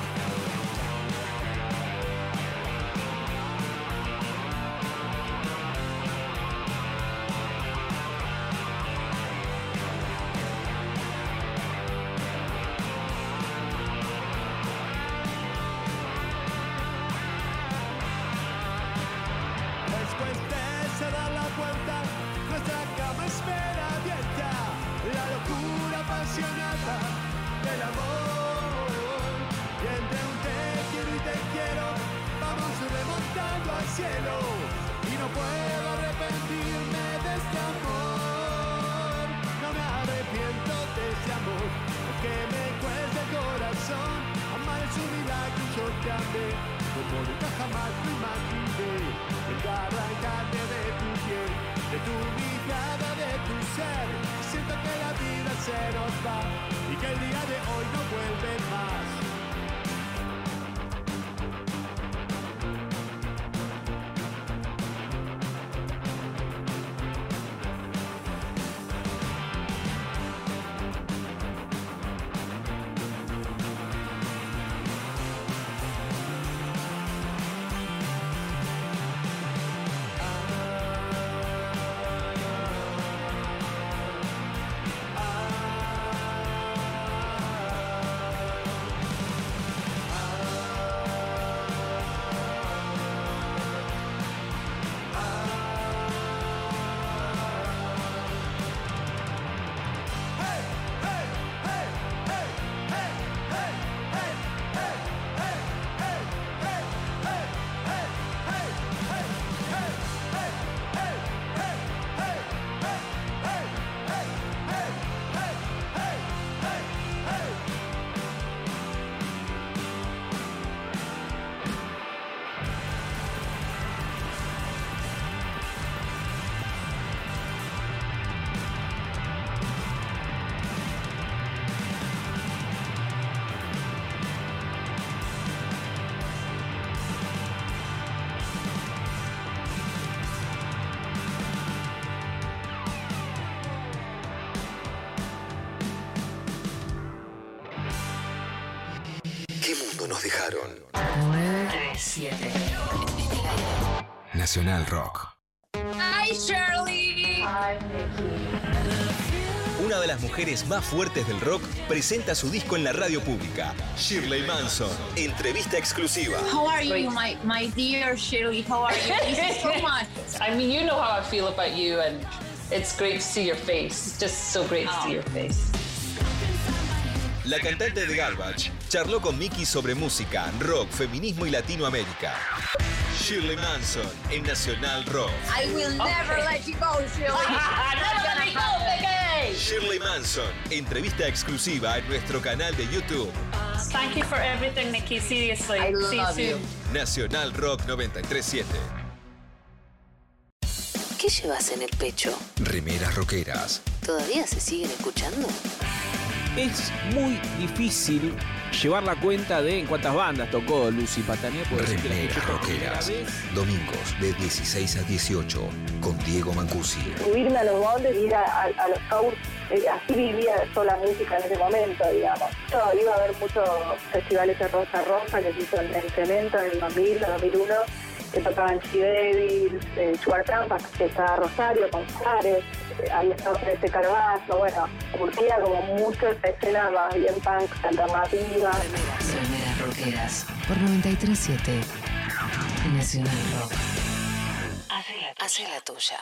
Dejaron. 937. Nacional Rock. Hi, Shirley. Hi, Una de las mujeres más fuertes del rock presenta su disco en la radio pública. Shirley Manson. Entrevista exclusiva. How are you, my, my dear Shirley? How are you? Thank you so much. I mean, you know how I feel about you, and it's great to see your face. It's just so great to see your face. La cantante de Garbage charló con Mickey sobre música, rock, feminismo y Latinoamérica. Shirley Manson en Nacional Rock. I will never let you go, Shirley. never let go. Shirley Manson, entrevista exclusiva en nuestro canal de YouTube. Thank you for everything, Nikki. Seriously. I See you love soon. you. Nacional Rock 937. ¿Qué llevas en el pecho? Remeras rockeras. ¿Todavía se siguen escuchando? Es muy difícil llevar la cuenta de en cuántas bandas tocó Lucy la Remeras vez. Domingos de 16 a 18 con Diego Mancusi. subirme a los moldes y ir a, a- a los shows. eh, así vivía yo la música en ese momento, digamos. Yo iba a ver muchos festivales de Rosa Rosa que se hizo en el Cemento en el 2000, 2001, que tocaban Devils, eh, Sugar Trampas, que estaba Rosario, con Suárez, eh, ahí estaba este Carvazo, bueno, curtía como mucho esta escena más bien punk, alternativa. Rockeras. Por 937. Nacional Rock. Hace la tuya.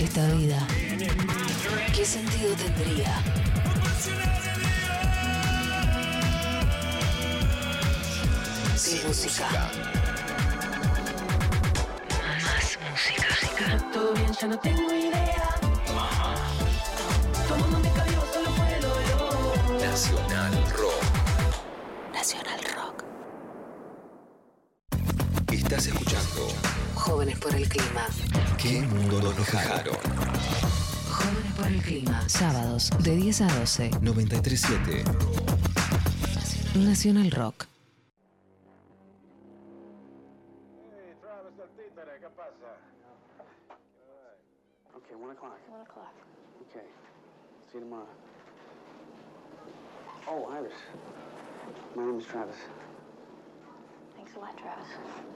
Esta vida, ¿qué sentido tendría? Sin música. Más música. Todo bien, ya no tengo idea. Todo me cayó, solo puedo yo. Nacional Rock. Nacional Rock. Estás escuchando Jóvenes por el clima. ¿Qué mundo nos dejaron? Jóvenes por el clima. Sábados de 10 a 12. 937. Nacional Rock. See you tomorrow. Oh, Iris. My name is Travis. Thanks a lot, Travis.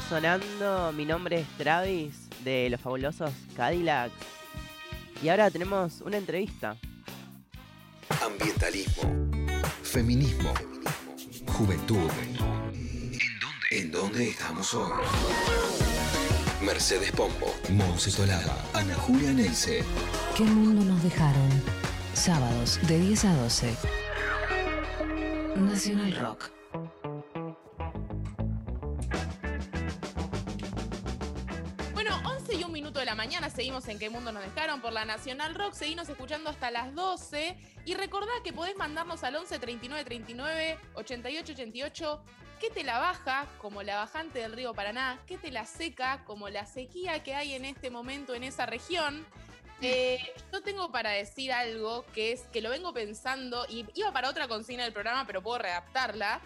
Sonando Mi nombre es Travis de los fabulosos Cadillacs. Y ahora tenemos una entrevista. Ambientalismo, feminismo, juventud. ¿En dónde estamos hoy? Mercedes Pombo, Monse Tolada, Ana Julia Neise. ¿Qué mundo nos dejaron? Sábados de 10 a 12. Nacional Rock. En qué mundo nos dejaron por la Nacional Rock, seguimos escuchando hasta las 12 y recordá que podés mandarnos al 11 39 39 88 88 ¿Qué te la baja como la bajante del río Paraná? ¿Qué te la seca como la sequía que hay en este momento en esa región? Eh, yo tengo para decir algo que es que lo vengo pensando y iba para otra consigna del programa, pero puedo readaptarla.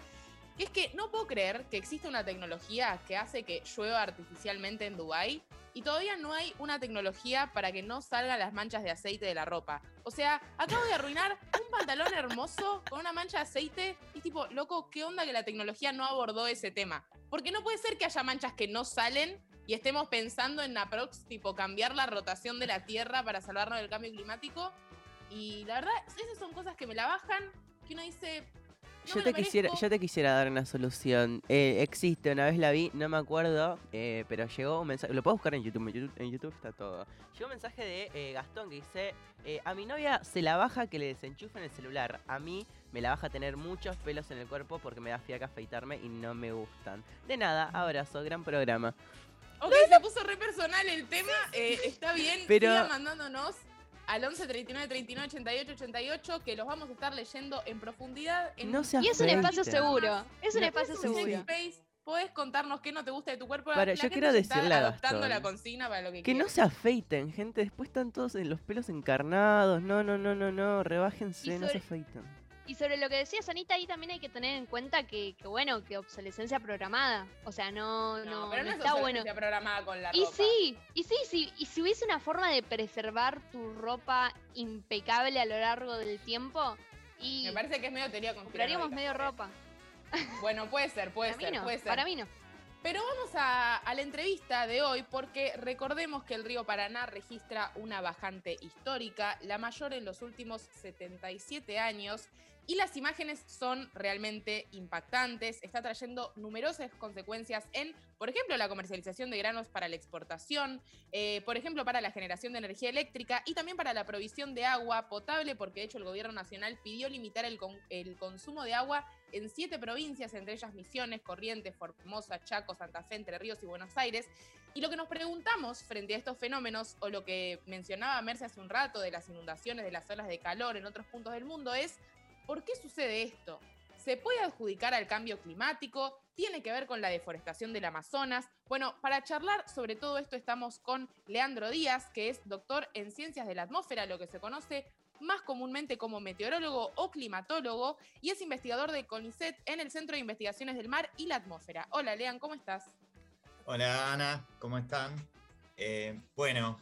Que es que no puedo creer que existe una tecnología que hace que llueva artificialmente en Dubái y todavía no hay una tecnología para que no salgan las manchas de aceite de la ropa. O sea, acabo de arruinar un pantalón hermoso con una mancha de aceite y tipo, loco, ¿qué onda que la tecnología no abordó ese tema? Porque no puede ser que haya manchas que no salen y estemos pensando en aprox, tipo, cambiar la rotación de la Tierra para salvarnos del cambio climático. Y la verdad, esas son cosas que me la bajan, que uno dice, Yo te, quisiera, yo te quisiera dar una solución. Eh, existe, una vez la vi, no me acuerdo, eh, pero llegó un mensaje. Lo puedo buscar en YouTube, en YouTube, en YouTube está todo. Llegó un mensaje de eh, Gastón que dice: A mi novia se la baja que le desenchufen el celular. A mí me la baja tener muchos pelos en el cuerpo porque me da fiaca afeitarme y no me gustan. De nada, abrazo, gran programa. Ok, se puso re personal el tema. eh, está bien. Pero- Sigan mandándonos al 11 39 39 88 88 que los vamos a estar leyendo en profundidad. En No se Y es un espacio afeiten. seguro. Es un espacio es un seguro. space. Podés contarnos qué no te gusta de tu cuerpo. Para, La yo gente quiero decirle a adoptando Gastón la consigna para lo que, Que no se afeiten, gente. Después están todos en los pelos encarnados. No, no, no, no, no. Rebájense, Y no se sobre- afeitan. Y sobre lo que decía Sanita, ahí también hay que tener en cuenta que, que, bueno, que obsolescencia programada. O sea, no, no, No, pero no, no es está bueno. obsolescencia programada con la Y ropa. sí, y sí, sí, y si hubiese una forma de preservar tu ropa impecable a lo largo del tiempo, y Me parece que es medio teoría compraríamos medio ropa. Bueno, puede ser, puede Para mí ser, no, puede ser. para mí no. Pero vamos a, a la entrevista de hoy porque recordemos que el río Paraná registra una bajante histórica, la mayor en los últimos 77 años, y las imágenes son realmente impactantes. Está trayendo numerosas consecuencias en, por ejemplo, la comercialización de granos para la exportación, eh, por ejemplo, para la generación de energía eléctrica y también para la provisión de agua potable, porque de hecho el gobierno nacional pidió limitar el, el consumo de agua en siete provincias, entre ellas Misiones, Corrientes, Formosa, Chaco, Santa Fe, Entre Ríos y Buenos Aires. Y lo que nos preguntamos frente a estos fenómenos, o lo que mencionaba Merce hace un rato de las inundaciones, de las olas de calor en otros puntos del mundo, es ¿por qué sucede esto? ¿Se puede adjudicar al cambio climático? ¿Tiene que ver con la deforestación del Amazonas? Bueno, para charlar sobre todo esto estamos con Leandro Díaz, que es doctor en ciencias de la atmósfera, lo que se conoce más comúnmente como meteorólogo o climatólogo, y es investigador de CONICET en el Centro de Investigaciones del Mar y la Atmósfera. Hola, Lean, ¿cómo estás? Hola Ana, ¿cómo están? Eh, bueno,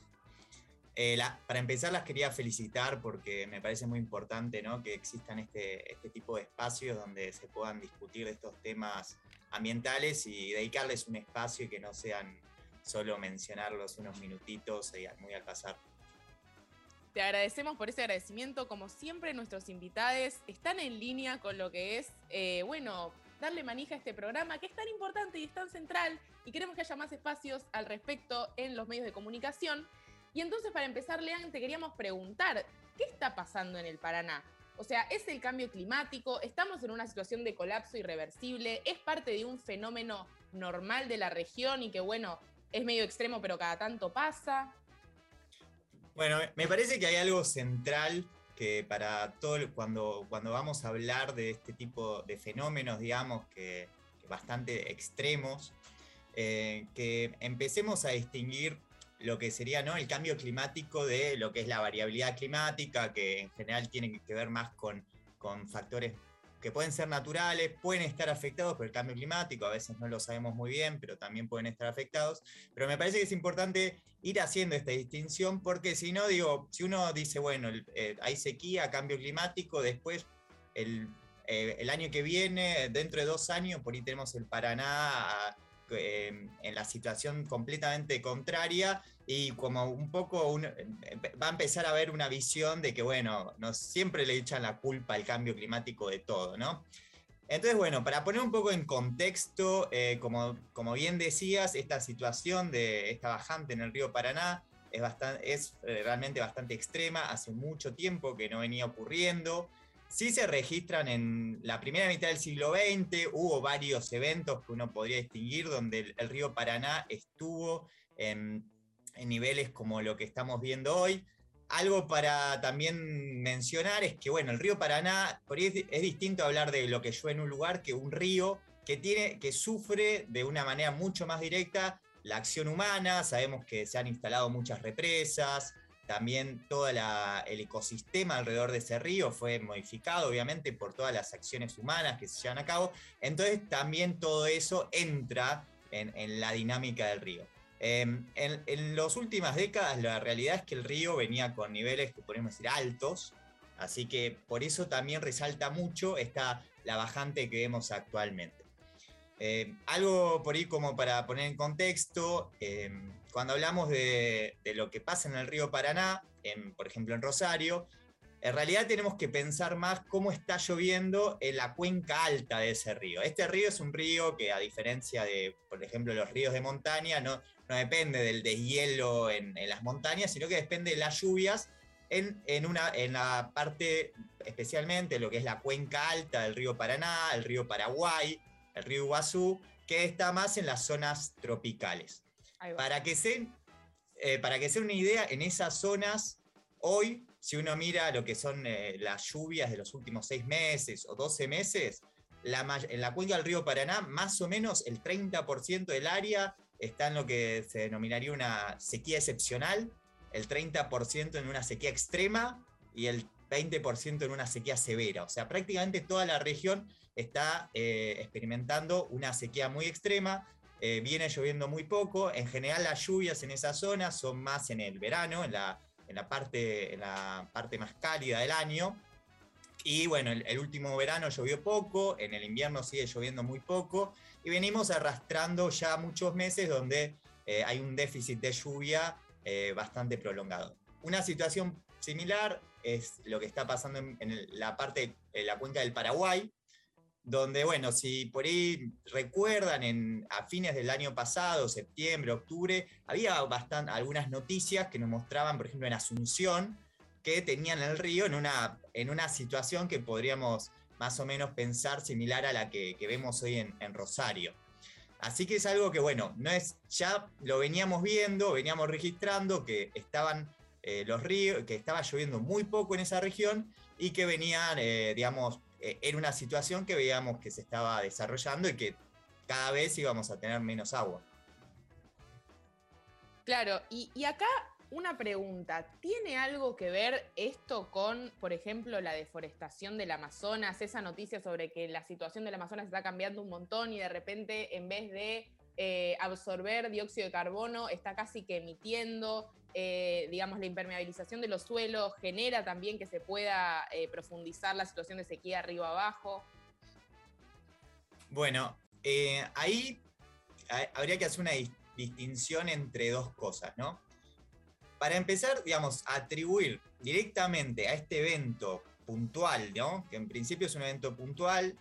eh, para empezar las quería felicitar porque me parece muy importante ¿no? que existan este, este tipo de espacios donde se puedan discutir estos temas ambientales y dedicarles un espacio y que no sean solo mencionarlos unos minutitos y muy al pasar. Te agradecemos por ese agradecimiento. Como siempre, nuestros invitados están en línea con lo que es, eh, bueno, darle manija a este programa que es tan importante y es tan central y queremos que haya más espacios al respecto en los medios de comunicación. Y entonces, para empezar, Lean, te queríamos preguntar, ¿qué está pasando en el Paraná? O sea, ¿es el cambio climático? ¿Estamos en una situación de colapso irreversible? ¿Es parte de un fenómeno normal de la región y que, bueno, es medio extremo, pero cada tanto pasa. Bueno, me parece que hay algo central que para todo cuando, cuando vamos a hablar de este tipo de fenómenos, digamos, que, que bastante extremos, eh, que empecemos a distinguir lo que sería ¿no? el cambio climático de lo que es la variabilidad climática, que en general tiene que ver más con, con factores que pueden ser naturales, pueden estar afectados por el cambio climático, a veces no lo sabemos muy bien, pero también pueden estar afectados. Pero me parece que es importante ir haciendo esta distinción, porque si no, digo, si uno dice, bueno, eh, hay sequía, cambio climático, después el, eh, el año que viene, dentro de dos años, por ahí tenemos el Paraná eh, en la situación completamente contraria y como un poco va a empezar a haber una visión de que, bueno, no siempre le echan la culpa al cambio climático de todo, ¿no? Entonces, bueno, para poner un poco en contexto, eh, como, como bien decías, esta situación de esta bajante en el río Paraná es, bastante, es eh, realmente bastante extrema, hace mucho tiempo que no venía ocurriendo. Sí se registran en la primera mitad del siglo XX, hubo varios eventos que uno podría distinguir donde el, río Paraná estuvo en, en niveles como lo que estamos viendo hoy. Algo para también mencionar es que, bueno, el río Paraná, por ahí es, es distinto hablar de lo que llueve en un lugar que un río que, tiene, que sufre de una manera mucho más directa la acción humana. Sabemos que se han instalado muchas represas, también todo la- el ecosistema alrededor de ese río fue modificado, obviamente, por todas las acciones humanas que se llevan a cabo. Entonces, también todo eso entra en, la dinámica del río. Eh, en, en las últimas décadas, la realidad es que el río venía con niveles que podemos decir altos, así que por eso también resalta mucho esta, la bajante que vemos actualmente. Eh, algo por ahí como para poner en contexto, eh, cuando hablamos de, lo que pasa en el río Paraná, por ejemplo en Rosario, en realidad tenemos que pensar más cómo está lloviendo en la cuenca alta de ese río. Este río es un río que a diferencia de, por ejemplo, los ríos de montaña, no, depende del deshielo en, las montañas, sino que depende de las lluvias en, en la parte, especialmente lo que es la cuenca alta del río Paraná, el río Paraguay, el río Iguazú, que está más en las zonas tropicales. Para que se, eh, para que se una idea, en esas zonas, hoy, si uno mira lo que son eh, las lluvias de los últimos seis meses o 12 meses, la en la cuenca del río Paraná, más o menos el 30% del área está en lo que se denominaría una sequía excepcional, el 30% en una sequía extrema y el 20% en una sequía severa. O sea, prácticamente toda la región está eh, experimentando una sequía muy extrema, eh, viene lloviendo muy poco, en general las lluvias en esa zona son más en el verano, en la, en la, parte, en la parte más cálida del año, y bueno, el, el último verano llovió poco, en el invierno sigue lloviendo muy poco, y venimos arrastrando ya muchos meses donde eh, hay un déficit de lluvia eh, bastante prolongado. Una situación similar es lo que está pasando en, en la parte, en la cuenca del Paraguay, donde, bueno, si por ahí recuerdan, en, a fines del año pasado, septiembre, octubre, había bastan- algunas noticias que nos mostraban, por ejemplo, en Asunción, que tenían el río en una, en una situación que podríamos más o menos pensar similar a la que, vemos hoy en, en Rosario. Así que es algo que, bueno, no es, ya lo veníamos viendo, veníamos registrando que estaban eh, los ríos, que estaba lloviendo muy poco en esa región y que venían, eh, digamos, eh, era una situación que veíamos que se estaba desarrollando y que cada vez íbamos a tener menos agua. Claro, y, acá una pregunta, ¿tiene algo que ver esto con, por ejemplo, la deforestación del Amazonas, esa noticia sobre que la situación del Amazonas está cambiando un montón y de repente en vez de eh, absorber dióxido de carbono está casi que emitiendo, eh, digamos, la impermeabilización de los suelos genera también que se pueda eh, profundizar la situación de sequía arriba abajo? Bueno, eh, ahí ha- habría que hacer una dis- distinción entre dos cosas, ¿no? Para empezar, digamos, atribuir directamente a este evento puntual, ¿no? Que en principio es un evento puntual,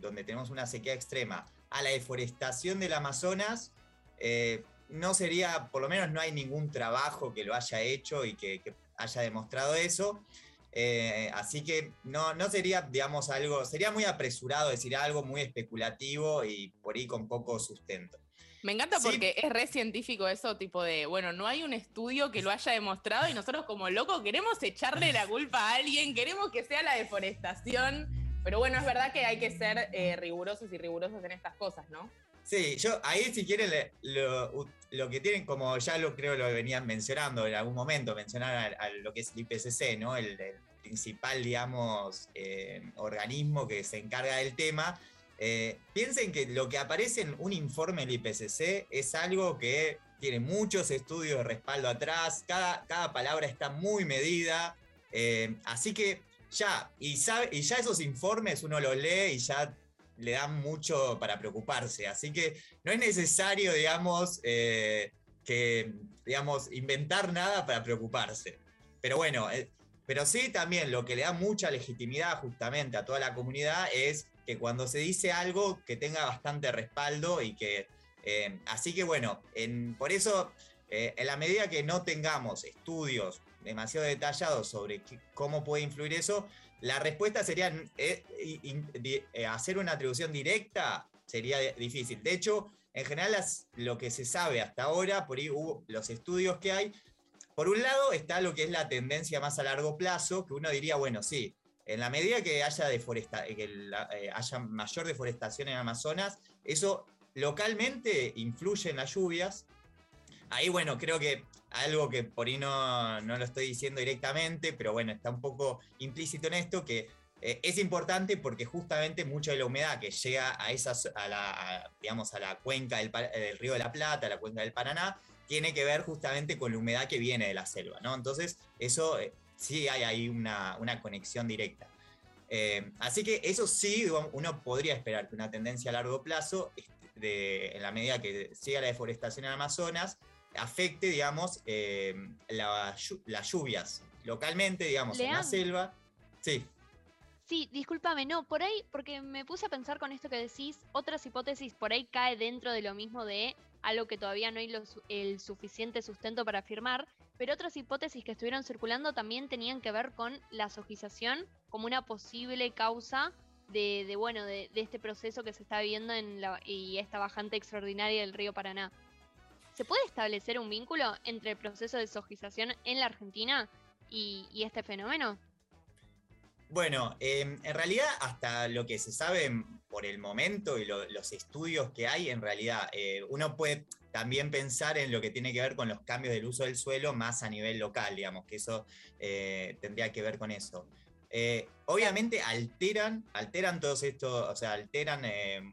donde tenemos una sequía extrema, a la deforestación del Amazonas, no sería, por lo menos no hay ningún trabajo que lo haya hecho y que, que haya demostrado eso. Eh, así que no, no sería, digamos, algo, sería muy apresurado decir algo muy especulativo y por ahí con poco sustento. Me encanta Sí. porque es re científico eso, tipo de, bueno, no hay un estudio que lo haya demostrado y nosotros como locos queremos echarle la culpa a alguien, queremos que sea la deforestación, pero bueno, es verdad que hay que ser eh, rigurosos y rigurosos en estas cosas, ¿no? Sí, yo ahí si quieren le- lo, lo que tienen, como ya lo creo lo venían mencionando en algún momento, mencionar a, a lo que es el IPCC, ¿no? El, el principal, digamos, eh, organismo que se encarga del tema. Eh, piensen que lo que aparece en un informe del IPCC es algo que tiene muchos estudios de respaldo atrás, cada, cada palabra está muy medida, eh, así que ya, y, sabe, y ya esos informes uno los lee y ya le dan mucho para preocuparse. Así que no es necesario, digamos, eh, que, digamos, inventar nada para preocuparse. Pero bueno, eh, pero sí también lo que le da mucha legitimidad justamente a toda la comunidad es que cuando se dice algo que tenga bastante respaldo y que... eh, así que bueno, en- por eso, en la medida que no tengamos estudios demasiado detallados sobre cómo puede influir eso, la respuesta sería eh, eh, hacer una atribución directa sería de- difícil. De hecho, en general las- lo que se sabe hasta ahora, por ahí hubo los estudios que hay, por un lado está lo que es la tendencia más a largo plazo, que uno diría, bueno, sí, en la medida que haya, eh, haya mayor deforestación en Amazonas, eso localmente influye en las lluvias. Ahí, bueno, creo que algo que por ahí no, no lo estoy diciendo directamente, pero bueno, está un poco implícito en esto, que eh, es importante porque justamente mucha de la humedad que llega a esas, a la, digamos, a la cuenca del, del río de la Plata, a la cuenca del Paraná, tiene que ver justamente con la humedad que viene de la selva, ¿no? Entonces, eso eh, sí hay ahí una, una conexión directa. Eh, así que eso sí, uno podría esperar que una tendencia a largo plazo, este, de- en la medida que siga la deforestación en Amazonas, afecte, digamos, eh, la las lluvias localmente, digamos, en la selva. Sí, Sí, discúlpame, no, por ahí, porque me puse a pensar con esto que decís, otras hipótesis por ahí cae dentro de lo mismo de algo que todavía no hay lo el suficiente sustento para afirmar, pero otras hipótesis que estuvieron circulando también tenían que ver con la sojización como una posible causa de, de, bueno, de, de este proceso que se está viviendo en la, y esta bajante extraordinaria del río Paraná. ¿Se puede establecer un vínculo entre el proceso de sojización en la Argentina y, este fenómeno? Bueno, eh, en realidad hasta lo que se sabe por el momento y lo- los estudios que hay, en realidad eh, uno puede también pensar en lo que tiene que ver con los cambios del uso del suelo más a nivel local, digamos, que eso eh, tendría que ver con eso. Eh, obviamente alteran, alteran todos estos, o sea, alteran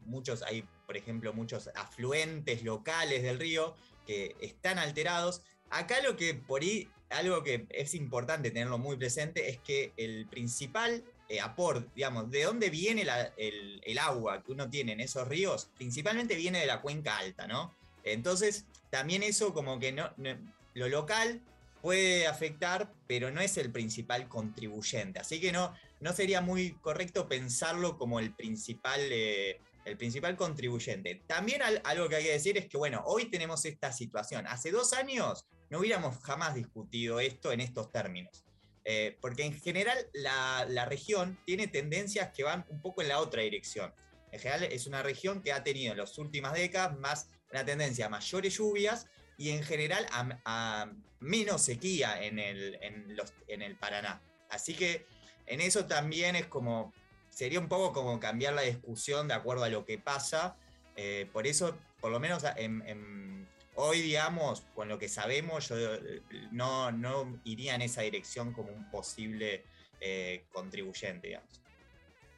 muchos, hay por ejemplo muchos afluentes locales del río que están alterados. Acá lo que por ahí, algo que es importante tenerlo muy presente es que el principal eh, aporte, digamos, de dónde viene el, agua que uno tiene en esos ríos, principalmente viene de la cuenca alta, ¿no? Entonces, también eso como que no, no- lo local puede afectar, pero no es el principal contribuyente. Así que no, no sería muy correcto pensarlo como el principal, eh, el principal contribuyente. También al- algo que hay que decir es que, bueno, hoy tenemos esta situación. Hace dos años no hubiéramos jamás discutido esto en estos términos. Eh, porque en general la, la región tiene tendencias que van un poco en la otra dirección. En general es una región que ha tenido en las últimas décadas más una tendencia a mayores lluvias y en general a, a menos sequía en el, en, los, en el Paraná. Así que en eso también es como, sería un poco como cambiar la discusión de acuerdo a lo que pasa. Eh, por eso, por lo menos en, en- hoy, digamos, con lo que sabemos, yo eh, no, no iría en esa dirección como un posible eh, contribuyente, digamos.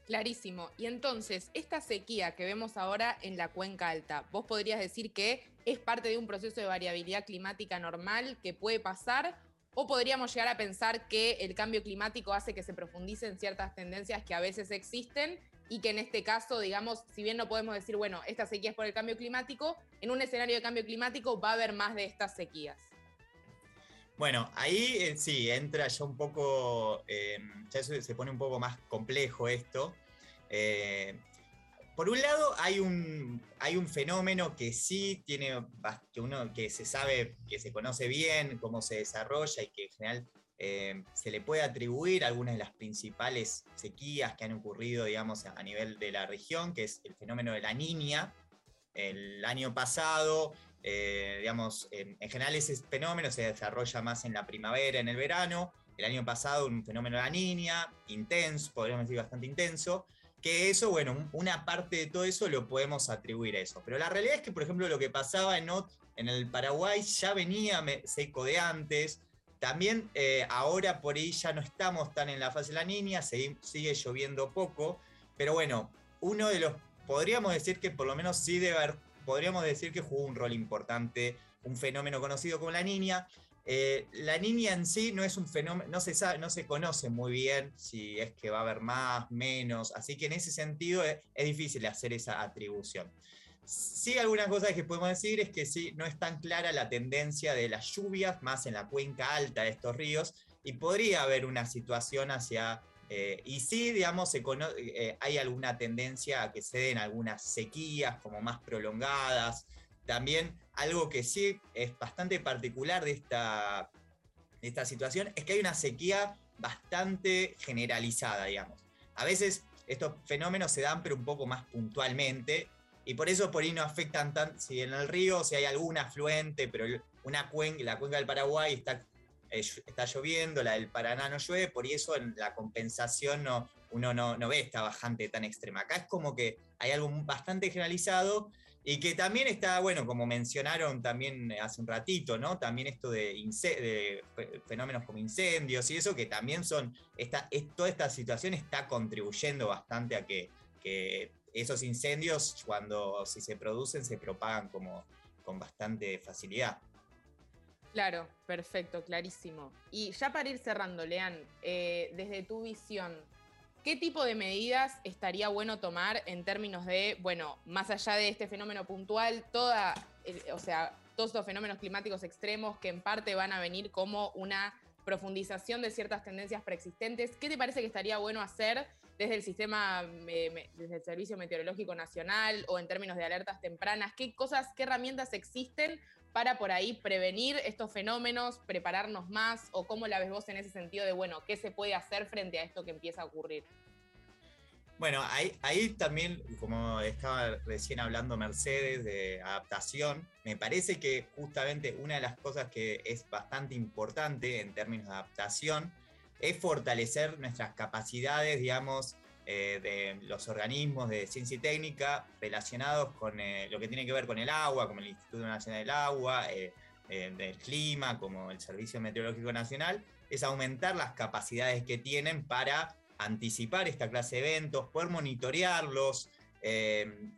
Clarísimo. Y entonces, esta sequía que vemos ahora en la cuenca alta, ¿vos podrías decir que es parte de un proceso de variabilidad climática normal que puede pasar? ¿O podríamos llegar a pensar que el cambio climático hace que se profundicen ciertas tendencias que a veces existen y que en este caso, digamos, si bien no podemos decir, bueno, esta sequía es por el cambio climático, en un escenario de cambio climático va a haber más de estas sequías? Bueno, ahí eh, sí, entra ya un poco, eh, ya se, pone un poco más complejo esto. Eh, por un lado, hay un, hay un fenómeno que sí tiene, que uno que se sabe, que se conoce bien cómo se desarrolla y que en general eh, se le puede atribuir algunas de las principales sequías que han ocurrido, digamos, a nivel de la región, que es el fenómeno de la niña. el año pasado, eh, digamos, en, en general ese fenómeno se desarrolla más en la primavera, en el verano. El año pasado un fenómeno de la niña, intenso, podríamos decir bastante intenso, que eso, bueno, un- una parte de todo eso lo podemos atribuir a eso. Pero la realidad es que, por ejemplo, lo que pasaba en, en el Paraguay ya venía seco de antes. También eh, ahora por ahí ya no estamos tan en la fase de la niña, segui- sigue lloviendo poco. Pero bueno, uno de los, podríamos decir que por lo menos sí debe haber, podríamos decir que jugó un rol importante, un fenómeno conocido como la niña. Eh, la niña en sí no es un fenómeno, no se sabe, no se conoce muy bien si es que va a haber más, menos, así que en ese sentido es, es difícil hacer esa atribución. Sí, algunas cosas que podemos decir es que sí, no es tan clara la tendencia de las lluvias, más en la cuenca alta de estos ríos, y podría haber una situación hacia, eh, y sí, digamos, se eh, hay alguna tendencia a que se den algunas sequías como más prolongadas, también algo que sí es bastante particular de esta, de esta situación es que hay una sequía bastante generalizada, digamos. A veces estos fenómenos se dan pero un poco más puntualmente y por eso por ahí no afectan tanto, si en el río, si hay algún afluente, pero una cuenca, la cuenca del Paraguay está, eh, está lloviendo, la del Paraná no llueve, por eso en la compensación no, uno no, no ve esta bajante tan extrema. Acá es como que hay algo bastante generalizado y que también está, bueno, como mencionaron también hace un ratito, ¿no? También esto de, fenómenos como incendios y eso, que también son, esta, es- toda esta situación está contribuyendo bastante a que, que esos incendios, cuando si se producen, se propagan como con bastante facilidad. Claro, perfecto, clarísimo. Y ya para ir cerrando, Lean, eh, desde tu visión, ¿qué tipo de medidas estaría bueno tomar en términos de, bueno, más allá de este fenómeno puntual, toda, o sea, todos estos fenómenos climáticos extremos que en parte van a venir como una profundización de ciertas tendencias preexistentes, ¿qué te parece que estaría bueno hacer desde el sistema, desde el Servicio Meteorológico Nacional o en términos de alertas tempranas? ¿Qué cosas, qué herramientas existen para por ahí prevenir estos fenómenos, prepararnos más o cómo la ves vos en ese sentido de, bueno, qué se puede hacer frente a esto que empieza a ocurrir? Bueno, ahí, también, como estaba recién hablando Mercedes de adaptación, me parece que justamente una de las cosas que es bastante importante en términos de adaptación es fortalecer nuestras capacidades, digamos, eh, de los organismos de ciencia y técnica relacionados con eh, lo que tiene que ver con el agua, como el Instituto Nacional del Agua, eh, del Clima, como el Servicio Meteorológico Nacional, es aumentar las capacidades que tienen para anticipar esta clase de eventos, poder monitorearlos.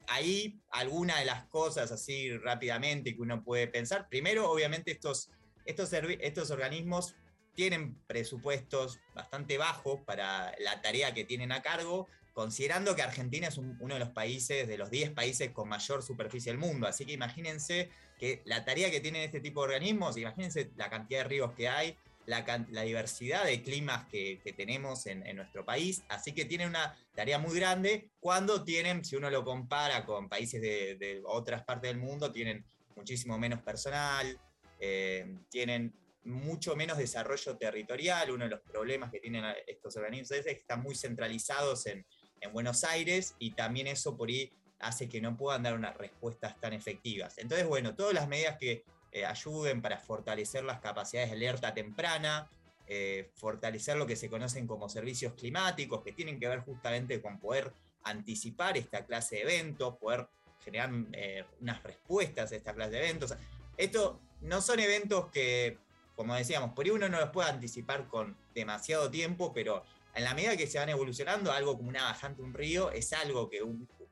Ahí alguna de las cosas así rápidamente que uno puede pensar. Primero, obviamente, estos, estos, estos organismos tienen presupuestos bastante bajos para la tarea que tienen a cargo, considerando que Argentina es un- uno de los países, de los 10 países con mayor superficie del mundo. Así que imagínense que la tarea que tienen este tipo de organismos, imagínense la cantidad de ríos que hay, la, diversidad de climas que, tenemos en, nuestro país, así que tienen una tarea muy grande cuando tienen, si uno lo compara con países de, de otras partes del mundo, tienen muchísimo menos personal, eh, tienen mucho menos desarrollo territorial, uno de los problemas que tienen estos organismos es que están muy centralizados en, en Buenos Aires y también eso por ahí hace que no puedan dar unas respuestas tan efectivas. Entonces, bueno, todas las medidas que eh, ayuden para fortalecer las capacidades de alerta temprana, eh, fortalecer lo que se conocen como servicios climáticos, que tienen que ver justamente con poder anticipar esta clase de eventos, poder generar eh, unas respuestas a esta clase de eventos. Esto no son eventos que, como decíamos, por ahí uno no los puede anticipar con demasiado tiempo, pero en la medida que se van evolucionando, algo como una bajante, un río, es algo que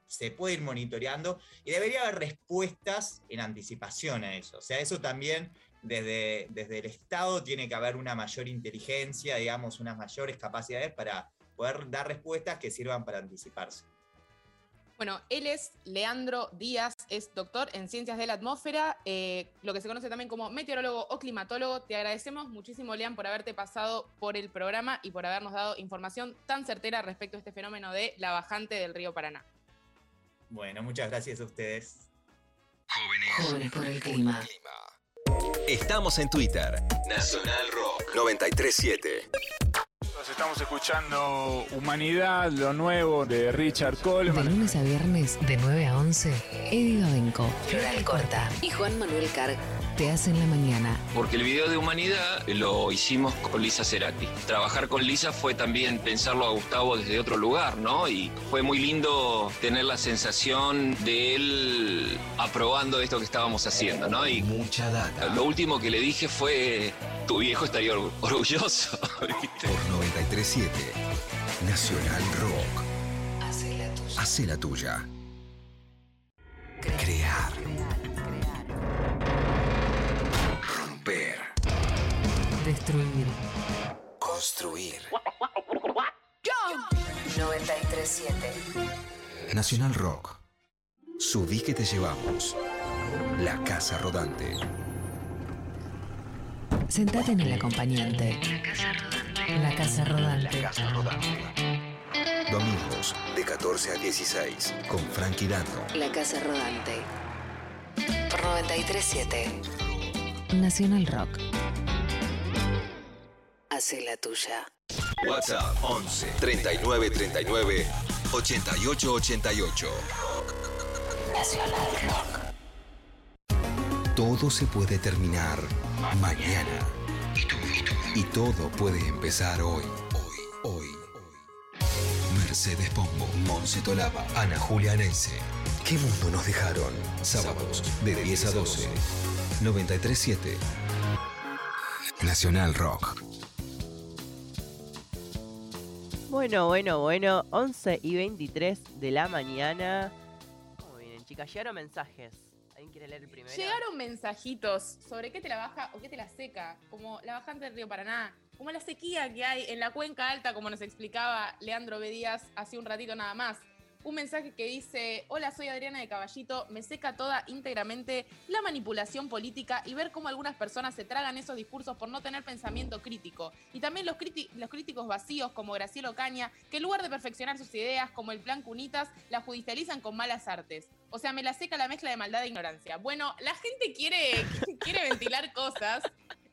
se puede ir monitoreando y debería haber respuestas en anticipación a eso. O sea, eso también desde, desde el Estado tiene que haber una mayor inteligencia, digamos, unas mayores capacidades para poder dar respuestas que sirvan para anticiparse. Bueno, él es Leandro Díaz, es doctor en ciencias de la atmósfera, eh, lo que se conoce también como meteorólogo o climatólogo. Te agradecemos muchísimo, Lean, por haberte pasado por el programa y por habernos dado información tan certera respecto a este fenómeno de la bajante del río Paraná. Bueno, muchas gracias a ustedes. Jóvenes por el clima. Estamos en Twitter. Nacional Rock 937. Estamos escuchando Humanidad, lo nuevo de Richard De Coleman. lunes a viernes, de 9 a 11, Eddie Gabenco, Floral Corta y Juan Manuel Carg te hacen la mañana. Porque el video de Humanidad lo hicimos con Lisa Cerati. Trabajar con Lisa fue también pensarlo a Gustavo desde otro lugar, ¿no? Y fue muy lindo tener la sensación de él aprobando esto que estábamos haciendo, ¿no? Y Mucha data. lo último que le dije fue, tu viejo estaría or- orgulloso. ¿viste? Por 937 Nacional Rock. Hace la tuya. Crear. Destruir. Construir. 937. Nacional Rock. Subí que te llevamos. La Casa Rodante. Sentate en el acompañante. La casa rodante. Domingos de 14 a 16 con Frankie Dando. La casa rodante. Por 937. Nacional Rock. Hace la tuya. WhatsApp 11 39 39 88 88. Nacional Rock. Todo se puede terminar mañana. Y todo puede empezar hoy. Hoy, hoy. Mercedes Pombo, Monse Tolaba, Ana Julia Neise. ¿Qué mundo nos dejaron? Sábados de 10 a 12. 937. Nacional Rock. Bueno, bueno, bueno, 11 y 23 de la mañana. ¿Cómo vienen, chicas? Llegaron mensajes. ¿Alguien quiere leer el primero? Llegaron mensajitos sobre qué te la baja o qué te la seca, como la bajante del río Paraná, como la sequía que hay en la cuenca alta, como nos explicaba Leandro B. Hace un ratito nada más. Un mensaje que dice, hola, soy Adriana de Caballito, me seca toda íntegramente la manipulación política y ver cómo algunas personas se tragan esos discursos por no tener pensamiento crítico. Y también los, los críticos vacíos como Graciela Ocaña, que en lugar de perfeccionar sus ideas como el plan Cunitas, la judicializan con malas artes. O sea, me la seca la mezcla de maldad e ignorancia. Bueno, la gente quiere ventilar cosas.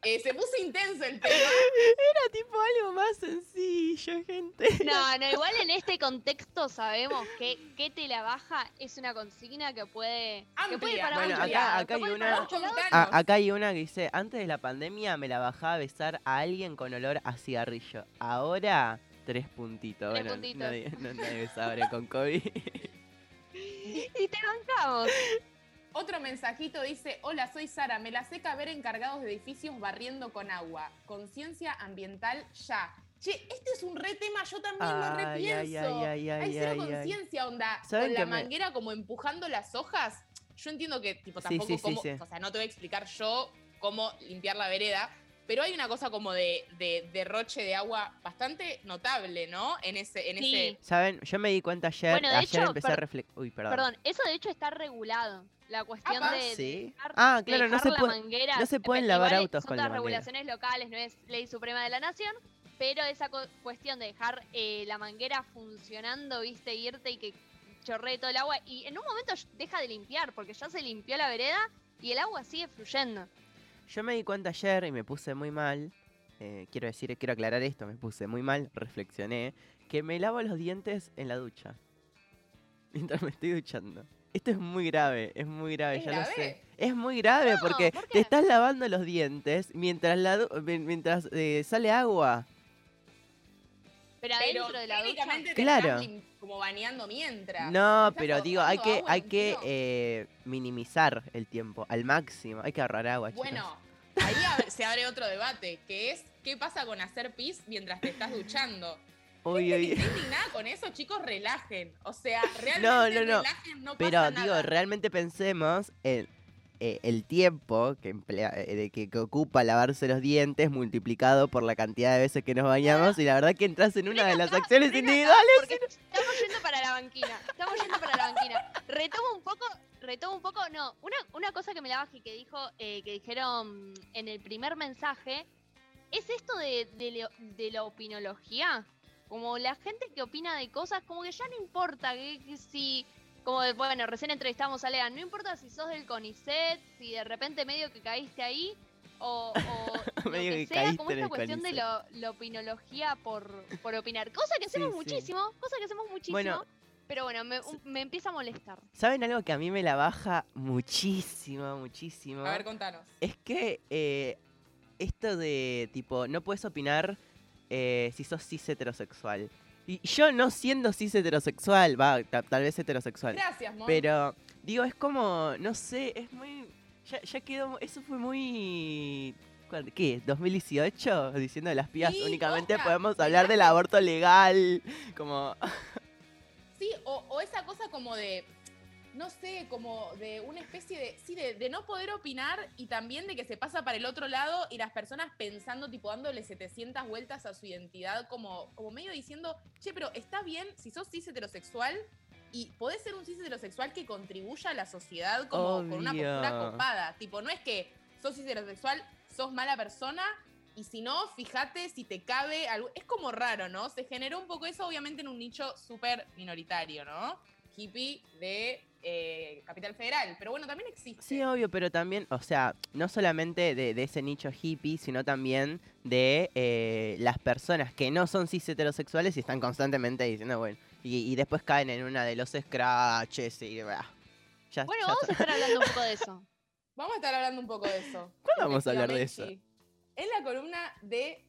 Eh, se puso intenso el tema. Era tipo algo más sencillo, gente. No, no, igual en este contexto sabemos que que te la baja es una consigna que puede, que puede ir para Bueno, acá, hay una. muchos lados. a- acá hay una que dice: Antes de la pandemia me la bajaba a besar a alguien con olor a cigarrillo. Ahora, tres puntitos. Tres bueno, puntitos. nadie, no, nadie besa ahora con COVID. Y te bancamos. Otro mensajito dice, hola, soy Sara, me la seca ver encargados de edificios barriendo con agua. Conciencia ambiental ya. Che, este es un re tema, yo también lo repienso. ay, ay, ay, Hay cero conciencia, onda. ¿Saben Con la me- manguera como empujando las hojas. Yo entiendo que, tipo, tampoco sí, sí, cómo- sí. o sea, no te voy a explicar yo cómo limpiar la vereda, pero hay una cosa como de, de derroche de agua bastante notable, ¿no? En ese, en Sí. ese ¿Saben? Yo me di cuenta ayer. Bueno, de ayer hecho, empecé a reflexionar. Uy, perdón. Perdón, eso de hecho está regulado. La cuestión Apa. de, de ¿Sí? dejar- Ah, de claro, no se la puede- manguera- no se pueden lavar autos con la manguera. regulaciones locales, no es ley suprema de la nación, pero esa co- cuestión de dejar eh, la manguera funcionando, viste, irte y que chorree todo el agua y en un momento deja de limpiar porque ya se limpió la vereda y el agua sigue fluyendo. Yo me di cuenta ayer y me puse muy mal. eh, quiero decir, quiero aclarar esto, me puse muy mal, reflexioné, que me lavo los dientes en la ducha. Mientras me estoy duchando. Esto es muy grave, es muy grave, ¿Es ya grave? lo sé. Es muy grave No, porque ¿por te estás lavando los dientes mientras la mientras eh, sale agua. Pero Pero adentro de la ducha. te Claro. estás como bañando mientras. No, pero digo, hay que, hay que eh, minimizar el tiempo al máximo. Hay que ahorrar agua, chicos. Bueno, ahí se abre otro debate, que es qué pasa con hacer pis mientras te estás duchando. Uy, uy. Indignada con eso, chicos, relajen. O sea, realmente No, no, no. relajen, no Pero pasa digo, nada. realmente pensemos en eh, el tiempo que, emplea, eh, que, que ocupa lavarse los dientes multiplicado por la cantidad de veces que nos bañamos y la verdad que entras en una de las acciones individuales. Porque estamos yendo para la banquina. Estamos yendo para la banquina. Retomo un poco, retomo un poco, no, una, una cosa que me la bajé que dijo, eh, que dijeron en el primer mensaje, es esto de, de, de la opinología. Como la gente que opina de cosas, como que ya no importa que, que si. Como, de- bueno, recién entrevistamos a Lea, no importa si sos del CONICET, si de repente medio que caíste ahí, o, o lo Medio que que sea, caíste como esta cuestión de Coliseo. lo, la opinología por, por opinar. Cosa que hacemos Sí, sí. muchísimo, cosa que hacemos muchísimo. Bueno. pero bueno, me empieza a molestar. ¿Saben algo que a mí me la baja muchísimo, muchísimo? A ver, contanos. Es que eh, esto de tipo, no puedes opinar eh, si sos cis heterosexual. Y yo no siendo cis heterosexual, va, ta- tal vez heterosexual. Gracias, Mon. Pero, digo, es como, no sé, es muy. Ya, ya quedó. Eso fue muy. ¿cuándo- ¿Qué? ¿2018? Diciendo de las pías Sí, únicamente posta, podemos hablar del aborto legal. Como. Sí, o, o esa cosa como de, no sé, como de una especie de, sí, de, de no poder opinar y también de que se pasa para el otro lado y las personas pensando, tipo, dándole 700 vueltas a su identidad, como, como medio diciendo, che, pero está bien si sos cis heterosexual y podés ser un cis heterosexual que contribuya a la sociedad como con una postura copada. Tipo, no es que sos cis heterosexual, sos mala persona. Y si no, fíjate si te cabe algo. Es como raro, ¿no? Se generó un poco eso, obviamente, en un nicho súper minoritario, ¿no? Hippie de eh, Capital Federal. Pero bueno, también existe. Sí, obvio, pero también, o sea, no solamente de, de ese nicho hippie, sino también de eh, las personas que no son cis heterosexuales y están constantemente diciendo, bueno, y, y después caen en una de los scratches y. bah, ya- Bueno, ya vamos a estar hablando un poco de eso. Vamos a estar hablando un poco de eso. ¿Cuándo vamos a hablar de eso? En la columna de.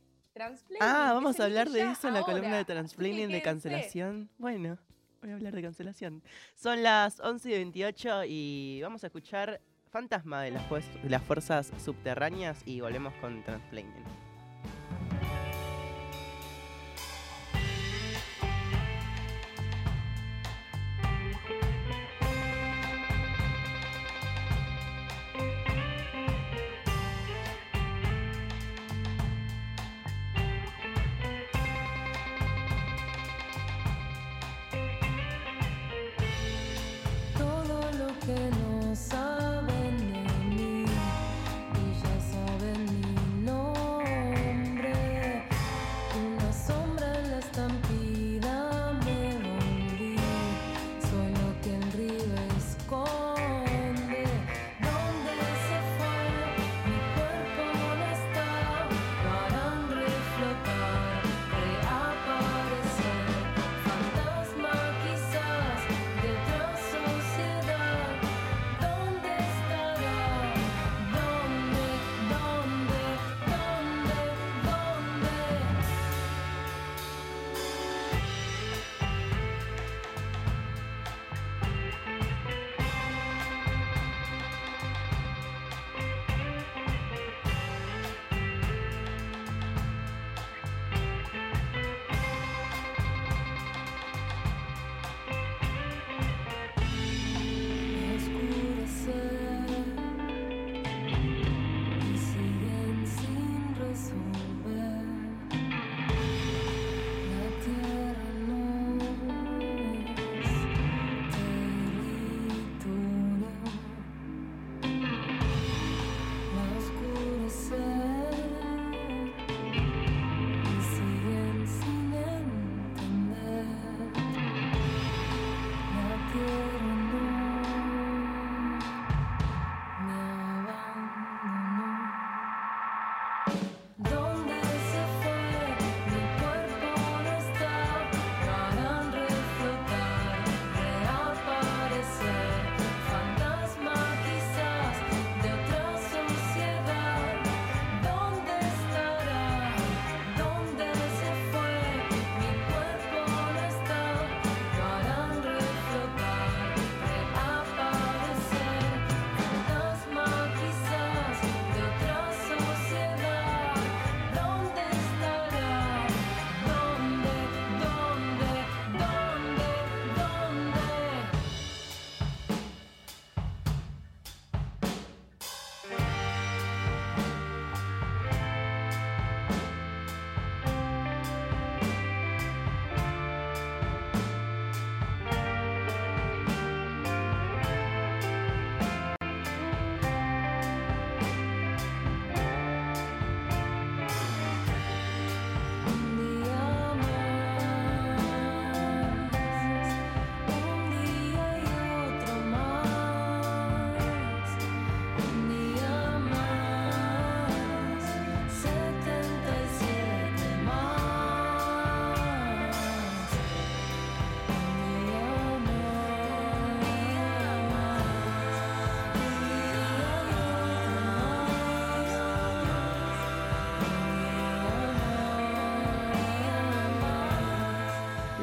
Ah, vamos a hablar de eso en la columna de transplaining de quédense. cancelación. Bueno, voy a hablar de cancelación. Son las 11 y 28 y vamos a escuchar Fantasma de las, fuerzas subterráneas y volvemos con transplaining.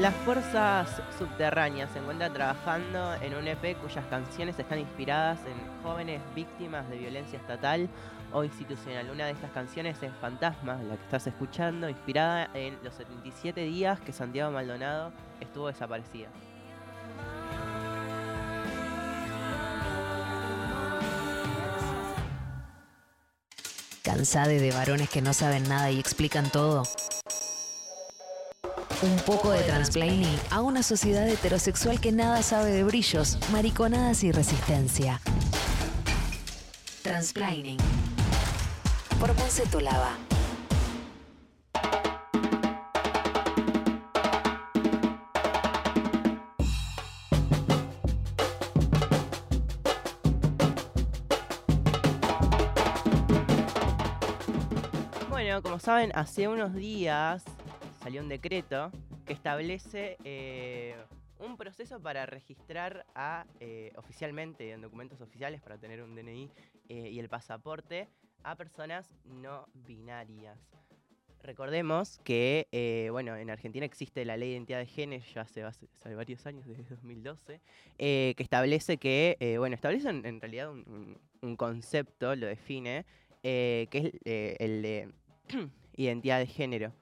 Las fuerzas subterráneas se encuentran trabajando en un EP cuyas canciones están inspiradas en jóvenes víctimas de violencia estatal o institucional. Una de estas canciones es Fantasma, la que estás escuchando, inspirada en los 77 días que Santiago Maldonado estuvo desaparecida. ¿Cansade de varones que no saben nada y explican todo? Un poco de transplaining a una sociedad heterosexual que nada sabe de brillos, mariconadas y resistencia. Transplaining. Por Monse Tolaba. Bueno, como saben, hace unos días salió un decreto que establece eh, un proceso para registrar a eh, oficialmente en documentos oficiales para tener un DNI eh, y el pasaporte a personas no binarias. Recordemos que, bueno, en Argentina existe la ley de identidad de género ya hace, hace- hace varios años, desde 2012, eh, que establece que, bueno, establece en, realidad un, un- concepto, lo define, que es el de identidad de género.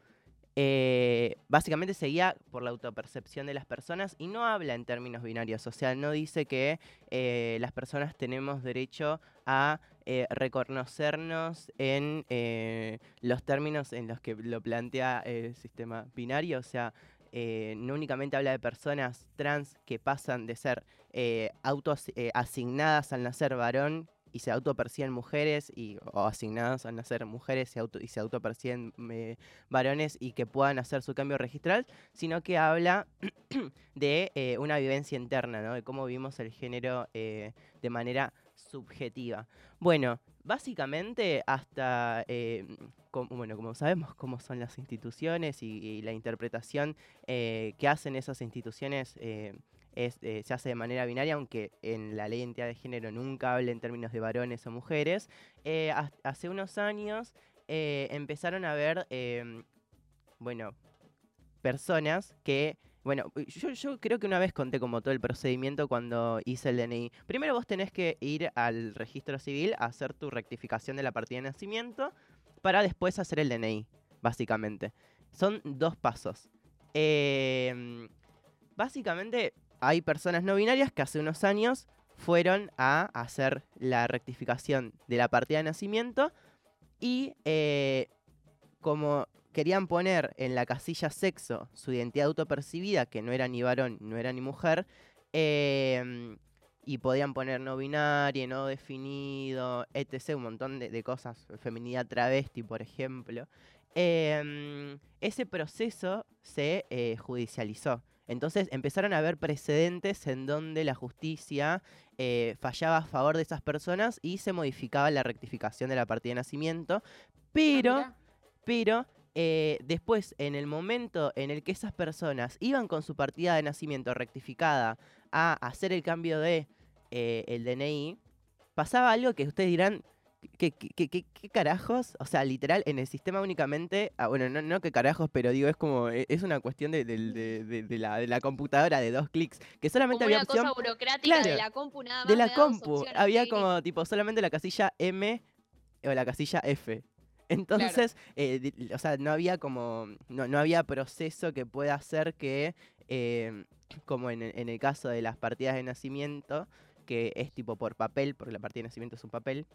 Eh, básicamente se guía por la autopercepción de las personas y no habla en términos binarios, o sea, no dice que eh, las personas tenemos derecho a eh, reconocernos en los términos en los que lo plantea el sistema binario, o sea, no únicamente habla de personas trans que pasan de ser eh, auto asignadas al nacer varón y se autoperciben mujeres y, o asignadas al nacer mujeres y, auto, y se autoperciben eh, varones y que puedan hacer su cambio registral, sino que habla de eh, una vivencia interna, ¿no? de cómo vivimos el género eh, de manera subjetiva. Bueno, básicamente hasta, eh, com- bueno, como sabemos cómo son las instituciones y, la interpretación que hacen esas instituciones eh, se hace de manera binaria, aunque en la ley de identidad de género nunca habla en términos de varones o mujeres. Eh, ha- hace unos años eh, empezaron a ver, em, bueno, personas que, bueno, yo, yo creo que una vez conté como todo el procedimiento cuando hice el DNI. Primero vos tenés que ir al registro civil a hacer tu rectificación de la partida de nacimiento para después hacer el DNI, básicamente. Son dos pasos. Em, básicamente hay personas no binarias que hace unos años fueron a hacer la rectificación de la partida de nacimiento y eh, como querían poner en la casilla sexo su identidad autopercibida, que no era ni varón, no era ni mujer, em, y podían poner no binario, no definido, etc., un montón de, cosas, feminidad travesti, por ejemplo, em, ese proceso se eh, judicializó. Entonces empezaron a haber precedentes en donde la justicia eh, fallaba a favor de esas personas y se modificaba la rectificación de la partida de nacimiento, pero, pero eh, después, en el momento en el que esas personas iban con su partida de nacimiento rectificada a hacer el cambio de eh, el DNI, pasaba algo que ustedes dirán, ¿qué, qué, qué- qué- qué carajos? O sea, literal, en el sistema únicamente, ah, bueno, no, no que carajos, pero digo, es como, eh, es una cuestión de, de- de- de la, de la computadora de dos clics, que solamente Como había una opción... cosa burocrática de la compu nada más. de la compu. Había como tipo solamente la casilla M o la casilla F. Entonces, eh, o sea, no había como, no, no había proceso que pueda hacer que, eh, como en, en el caso de las partidas de nacimiento, que es tipo por papel, porque la partida de nacimiento es un papel,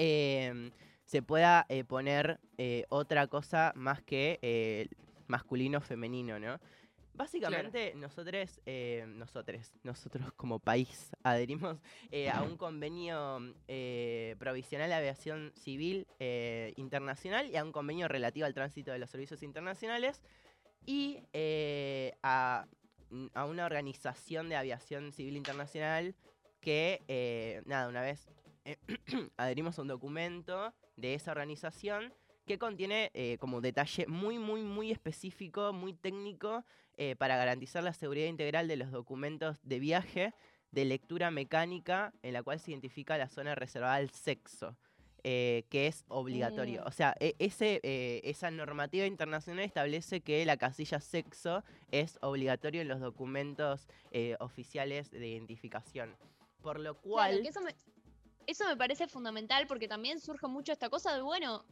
em, se pueda eh, poner eh, otra cosa más que eh, masculino o femenino, ¿no? Básicamente, nosotros, nosotros, nosotros como país adherimos a un convenio provisional de aviación civil internacional y a un convenio relativo al tránsito de los servicios internacionales y eh, a, a una organización de aviación civil internacional que, eh, nada, una vez eh, adherimos a un documento de esa organización que contiene eh, como detalle muy, muy, muy específico, muy técnico, eh, para garantizar la seguridad integral de los documentos de viaje de lectura mecánica en la cual se identifica la zona reservada al sexo. eh, que es obligatorio. Mm. O sea, e- ese, eh, esa normativa internacional establece que la casilla sexo es obligatorio en los documentos eh, oficiales de identificación. Por lo Claro, cual... que eso me, eso me parece fundamental porque también surge mucho esta cosa de, bueno,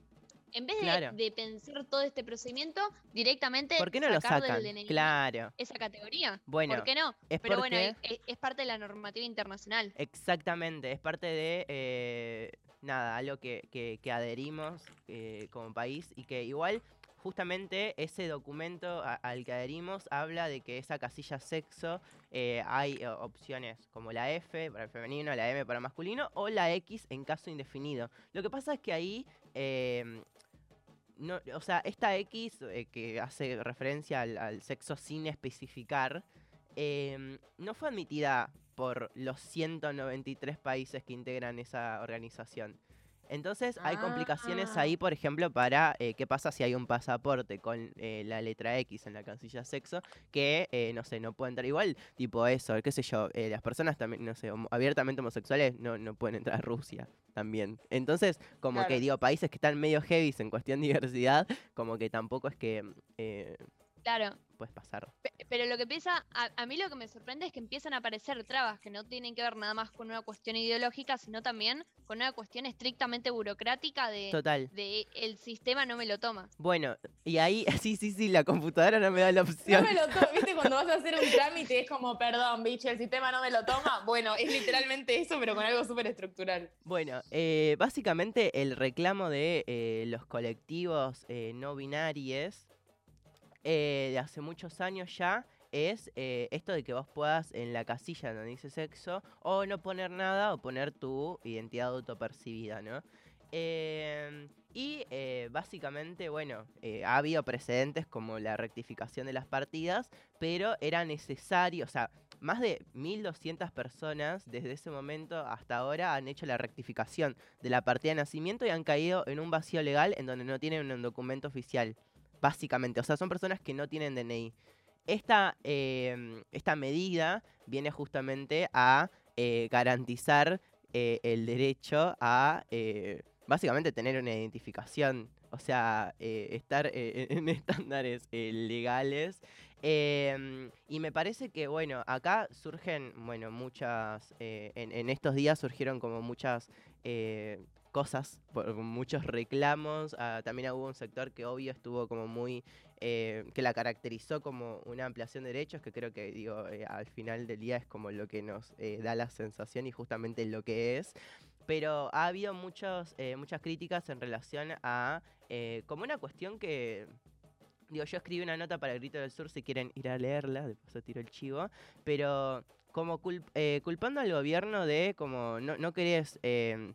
en vez de, Claro. de pensar todo este procedimiento, directamente ¿Por qué no lo sacan? del DNI Claro. esa categoría. Bueno, ¿Por qué no? es Pero bueno, es, es parte de la normativa internacional. Exactamente, es parte de eh, nada, algo que, que- que adherimos eh, como país y que igual justamente ese documento al que adherimos habla de que esa casilla sexo eh, hay eh, opciones como la F para el femenino, la M para masculino o la X en caso indefinido. Lo que pasa es que ahí... eh, no, o sea, esta X eh, que hace referencia al, sexo sin especificar, em, no fue admitida por los 193 países que integran esa organización. Entonces hay complicaciones Ah. ahí, por ejemplo, para eh, qué pasa si hay un pasaporte con eh, la letra X en la casilla sexo, que, eh, no sé, no puede entrar igual, tipo eso, qué sé yo, eh, las personas también, no sé, abiertamente homosexuales no, no pueden entrar a Rusia también. Entonces, como que digo, países que están medio heavy en cuestión de diversidad, como que tampoco es que Claro. puedes pasar. Pe- Pero lo que empieza, a, a mí lo que me sorprende es que empiezan a aparecer trabas que no tienen que ver nada más con una cuestión ideológica, sino también con una cuestión estrictamente burocrática de, Total. de el sistema no me lo toma. Bueno, y ahí, sí, sí, sí, la computadora no me da la opción. No me lo tomo, viste, cuando vas a hacer un trámite es como, perdón, bicho, el sistema no me lo toma. Bueno, es literalmente eso, pero con algo súper estructural. Bueno, eh, básicamente el reclamo de eh, los colectivos eh, no binarios eh, de hace muchos años ya es eh, esto de que vos puedas en la casilla donde dice sexo o no poner nada o poner tu identidad autopercibida, ¿no? Em, y eh, básicamente, bueno, eh, ha habido precedentes como la rectificación de las partidas, pero era necesario, o sea, más de 1.200 personas desde ese momento hasta ahora han hecho la rectificación de la partida de nacimiento y han caído en un vacío legal en donde no tienen un documento oficial, básicamente. O sea, son personas que no tienen DNI. Esta, em, esta medida viene justamente a eh, garantizar eh, el derecho a eh, básicamente tener una identificación, o sea, eh, estar eh, en estándares eh, legales. Em, y me parece que, bueno, acá surgen, bueno, muchas, eh, en, en estos días surgieron como muchas eh, cosas, por- muchos reclamos. ah, también hubo un sector que obvio estuvo como muy, eh, que la caracterizó como una ampliación de derechos, que creo que, digo, eh, al final del día es como lo que nos eh, da la sensación y justamente lo que es. Pero ha habido muchos, eh, muchas críticas en relación a eh, como una cuestión que Digo, yo escribí una nota para el Grito del Sur si quieren ir a leerla, de paso tiro el chivo, pero como cul- eh, culpando al gobierno de como no, no querés eh,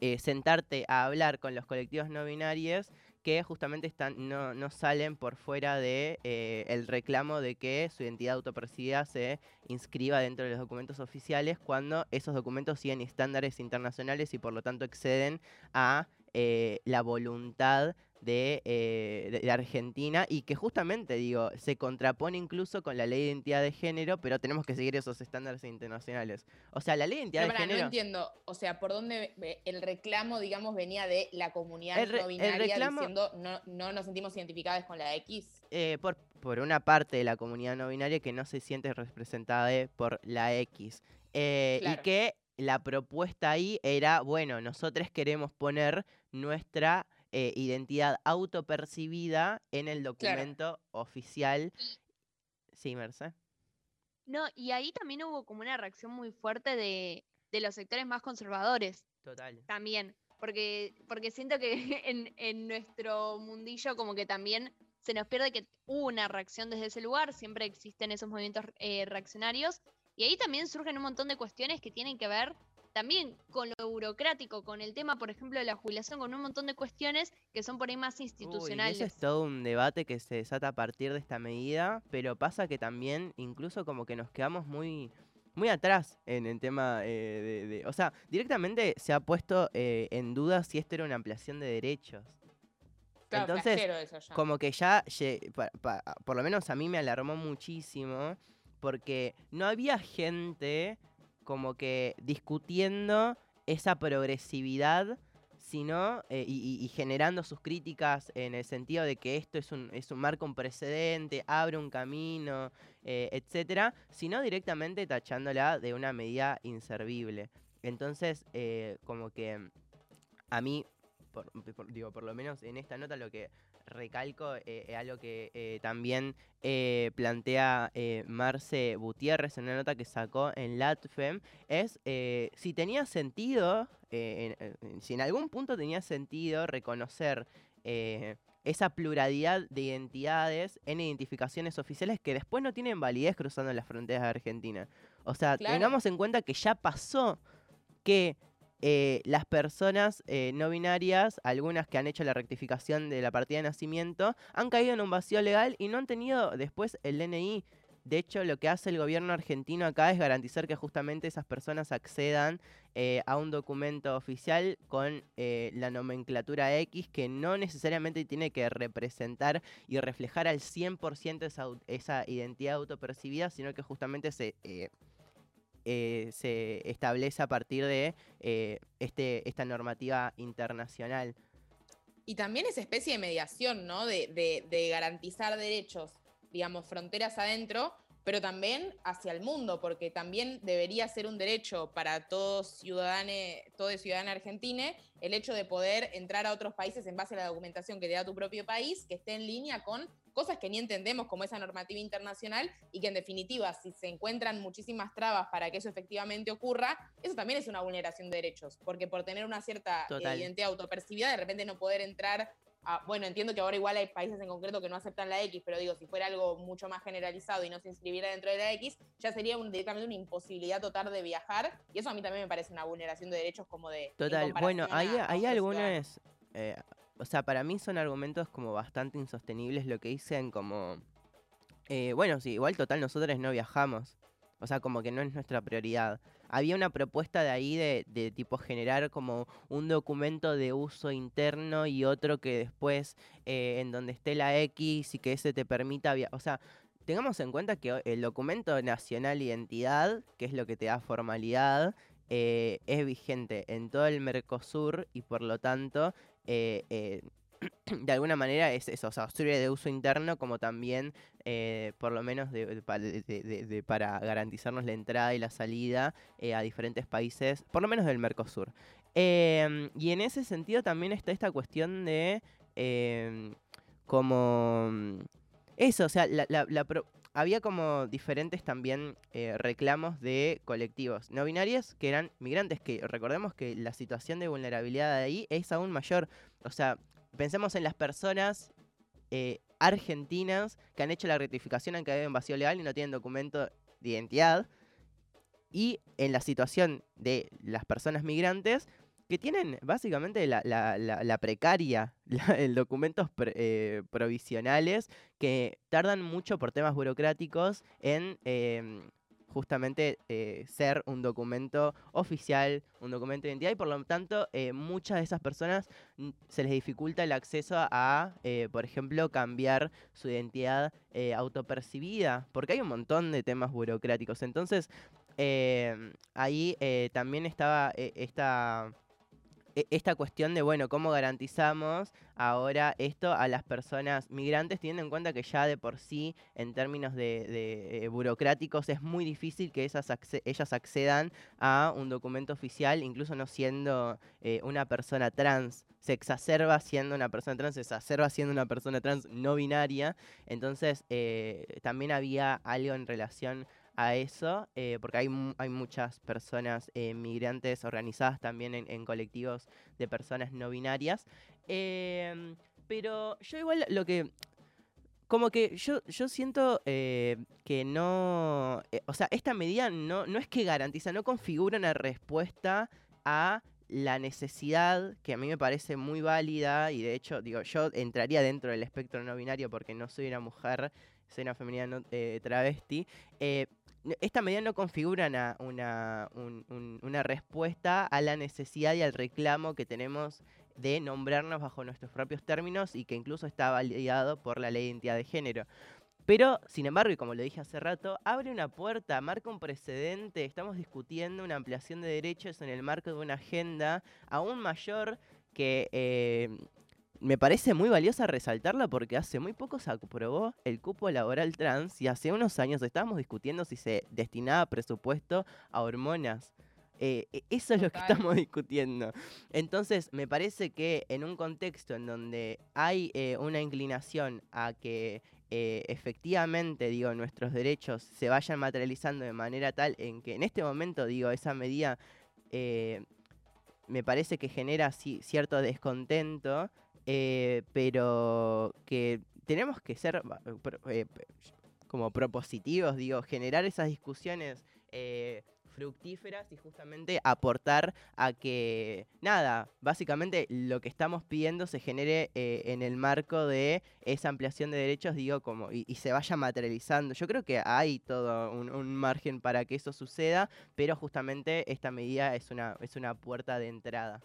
eh, sentarte a hablar con los colectivos no binarios que justamente están, no, no salen por fuera de eh, reclamo de que su identidad autopercibida se inscriba dentro de los documentos oficiales cuando esos documentos siguen estándares internacionales y por lo tanto exceden a eh, la voluntad de, eh, de- Argentina y que justamente, digo, se contrapone incluso con la ley de identidad de género, pero tenemos que seguir esos estándares internacionales. O sea, la ley de identidad Pero de pará, no género... entiendo, o sea, ¿por dónde el reclamo, digamos, venía de la comunidad re- no binaria reclamo- diciendo no, no nos sentimos identificadas con la X? eh, por, por una parte de la comunidad no binaria que no se siente representada por la X. Eh, Y Claro. que la propuesta ahí era, bueno, nosotros queremos poner nuestra eh, identidad autopercibida en el documento oficial. Sí, Merce. No, y ahí también hubo como una reacción muy fuerte de, de los sectores más conservadores Total. también. Porque, porque siento que en, en nuestro mundillo como que también se nos pierde que hubo una reacción desde ese lugar, siempre existen esos movimientos eh, reaccionarios, y ahí también surgen un montón de cuestiones que tienen que ver también con lo burocrático, con el tema, por ejemplo, de la jubilación, con un montón de cuestiones que son por ahí más Uy, y institucionales. eso es todo un debate que se desata a partir de esta medida, pero pasa que también incluso como que nos quedamos muy muy atrás en el tema eh, de, de- O sea, directamente se ha puesto eh, en duda si esto era una ampliación de derechos. Claro, Entonces, como que ya, lle- pa- pa- por lo menos a mí me alarmó muchísimo, porque no había gente como que discutiendo esa progresividad sino eh, y, generando sus críticas en el sentido de que esto es un, es un marco un precedente, abre un camino, eh, etcétera, sino directamente tachándola de una medida inservible. Entonces, eh, como que a mí, digo, por lo menos en esta nota lo que recalco eh, es algo que eh, también eh, plantea eh, Marce Gutiérrez en una nota que sacó en LATFEM, es eh, si tenía sentido, eh, en- en- si en algún punto tenía sentido reconocer eh, esa pluralidad de identidades en identificaciones oficiales que después no tienen validez cruzando las fronteras de Argentina. O sea, Claro. tengamos en cuenta que ya pasó que eh, las personas eh, no binarias, algunas que han hecho la rectificación de la partida de nacimiento, han caído en un vacío legal y no han tenido después el DNI. De hecho, lo que hace el gobierno argentino acá es garantizar que justamente esas personas accedan eh, a un documento oficial con eh, la nomenclatura X que no necesariamente tiene que representar y reflejar al 100% esa, esa identidad autopercibida, sino que justamente se, eh, se establece a partir de eh, este, esta normativa internacional. Y también esa especie de mediación, ¿no? De, de- garantizar derechos, digamos, fronteras adentro, pero también hacia el mundo, porque también debería ser un derecho para todos ciudadanos, todo ciudadano argentino, el hecho de poder entrar a otros países en base a la documentación que te da tu propio país, que esté en línea con cosas que ni entendemos como esa normativa internacional y que en definitiva, si se encuentran muchísimas trabas para que eso efectivamente ocurra, eso también es una vulneración de derechos, porque por tener una cierta eh, Total. identidad autopercibida, de repente no poder entrar a, bueno, entiendo que ahora igual hay países en concreto que no aceptan la X, pero digo, si fuera algo mucho más generalizado y no se inscribiera dentro de la X, ya sería un- directamente una imposibilidad total de viajar, y eso a mí también me parece una vulneración de derechos como de... Total, bueno, hay, hay eh, o sea, para mí son argumentos como bastante insostenibles lo que dicen como, eh, bueno, sí, igual total nosotros no viajamos, o sea, como que no es nuestra prioridad. Había una propuesta de ahí de, de tipo generar como un documento de uso interno y otro que después eh, en donde esté la X y que ese te permita viajar, o sea, tengamos en cuenta que el documento nacional identidad, que es lo que te da formalidad, eh, es vigente en todo el Mercosur y por lo tanto, eh, eh, de alguna manera es eso, o sea, sirve de uso interno como también, eh, por lo menos para garantizarnos la entrada y la salida a diferentes países, por lo menos del Mercosur. Em, y en ese sentido también está esta cuestión de em, como eso, o sea, la, la- había como diferentes también eh, reclamos de colectivos no binarios que eran migrantes, que recordemos que la situación de vulnerabilidad ahí es aún mayor. O sea, pensemos en las personas eh, argentinas que han hecho la rectificación, han caído en vacío legal y no tienen documento de identidad. Y en la situación de las personas migrantes que tienen básicamente la, la- precaria, el documentos eh, provisionales que tardan mucho por temas burocráticos en em, justamente eh, ser un documento oficial, un documento de identidad y por lo tanto eh, muchas de esas personas se les dificulta el acceso a, por ejemplo, cambiar su identidad autopercibida, porque hay un montón de temas burocráticos. Entonces, eh, ahí también estaba esta esta cuestión de, bueno, cómo garantizamos ahora esto a las personas migrantes, teniendo en cuenta que ya de por sí, en términos de, eh, burocráticos, es muy difícil que esas ellas accedan a un documento oficial, incluso no siendo eh, una persona trans. Se exacerba siendo una persona trans, se exacerba siendo una persona trans no binaria. Entonces, eh, también había algo en relación a eso, eh, porque hay, hay muchas personas eh, migrantes organizadas también en, colectivos de personas no binarias. Em, pero yo igual lo que... Como que yo, yo siento eh, que no... o sea, esta medida no, no es que garantiza, no configura una respuesta a la necesidad, que a mí me parece muy válida, y de hecho, digo, yo entraría dentro del espectro no binario porque no soy una mujer, soy una femenina travesti. Esta medida no configura una, una, un- un- una respuesta a la necesidad y al reclamo que tenemos de nombrarnos bajo nuestros propios términos y que incluso está validado por la ley de identidad de género. Pero, sin embargo, y como lo dije hace rato, abre una puerta, marca un precedente. Estamos discutiendo una ampliación de derechos en el marco de una agenda aún mayor que eh, me parece muy valiosa resaltarla porque hace muy poco se aprobó el cupo laboral trans y hace unos años estábamos discutiendo si se destinaba presupuesto a hormonas. Eh, e- eso es lo que estamos discutiendo. Entonces, me parece que en un contexto en donde hay eh, una inclinación a que eh, efectivamente, digo, nuestros derechos se vayan materializando de manera tal en que en este momento, digo, esa medida me parece que genera sí, cierto descontento, eh, pero que tenemos que ser eh, p- como propositivos, digo, generar esas discusiones eh, fructíferas y justamente aportar a que, nada, básicamente lo que estamos pidiendo se genere eh, en el marco de esa ampliación de derechos, digo, como, y, y se vaya materializando. Yo creo que hay todo un, un margen para que eso suceda, pero justamente esta medida es una, es una puerta de entrada.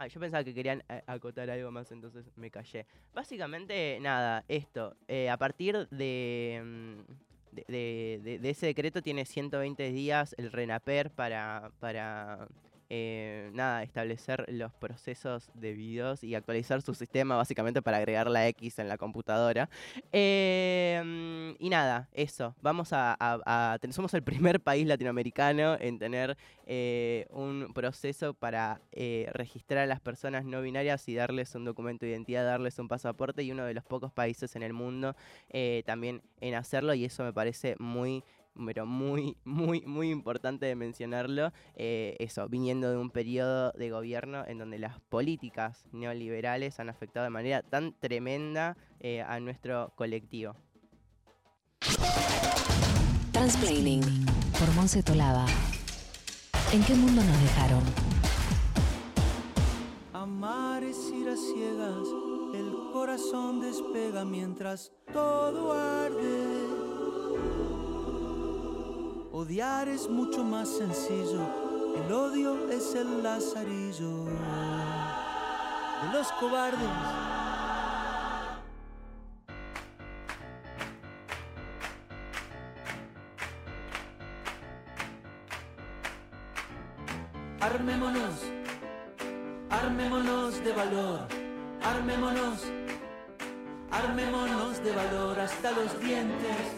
Ah, yo pensaba que querían eh, acotar algo más, entonces me callé. Básicamente, nada, esto. eh, a partir de, mm, de, de- de- de ese decreto tiene 120 días el RENAPER para, para eh, nada, establecer los procesos debidos y actualizar su sistema, básicamente para agregar la X en la computadora. Mm, y nada, eso. Vamos a, a- Somos el primer país latinoamericano en tener eh, un proceso para eh, registrar a las personas no binarias y darles un documento de identidad, darles un pasaporte y uno de los pocos países en el mundo eh, también en hacerlo y eso me parece muy pero muy, muy, muy importante de mencionarlo, eh, eso, viniendo de un periodo de gobierno en donde las políticas neoliberales han afectado de manera tan tremenda eh, a nuestro colectivo. Transplaining por Monse Tolaba. ¿En qué mundo nos dejaron? Amar es ir a ciegas, el corazón despega mientras todo arde. Odiar es mucho más sencillo, el odio es el lazarillo de los cobardes. Armémonos, armémonos de valor, armémonos, armémonos de valor hasta los dientes.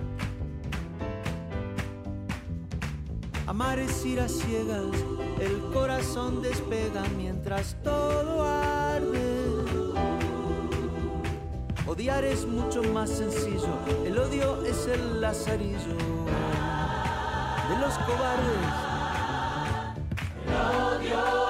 Amar es ir a ciegas, el corazón despega mientras todo arde. Odiar es mucho más sencillo, el odio es el lazarillo de los cobardes. El odio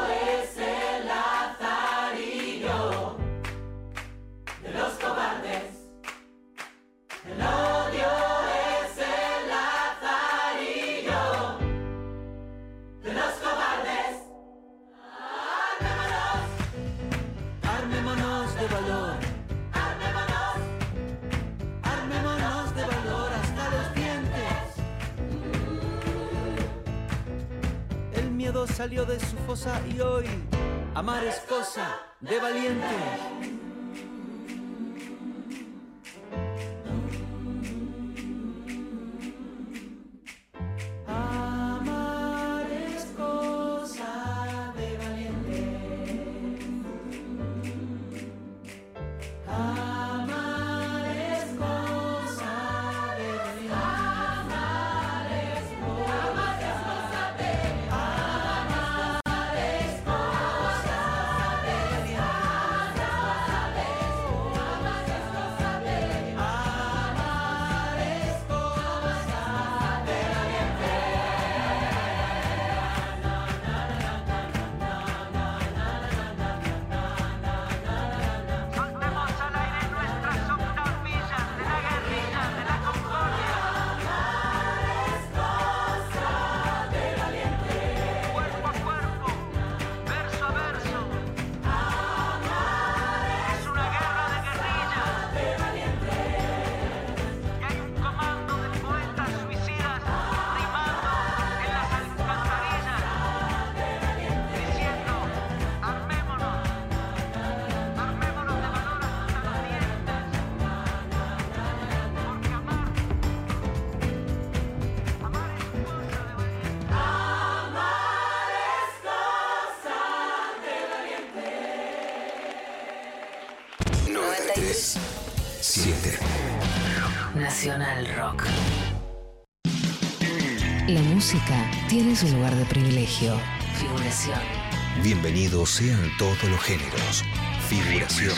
amar es cosa de valientes. Música tiene su lugar de privilegio. Figuración. Bienvenidos sean todos los géneros. Figuración.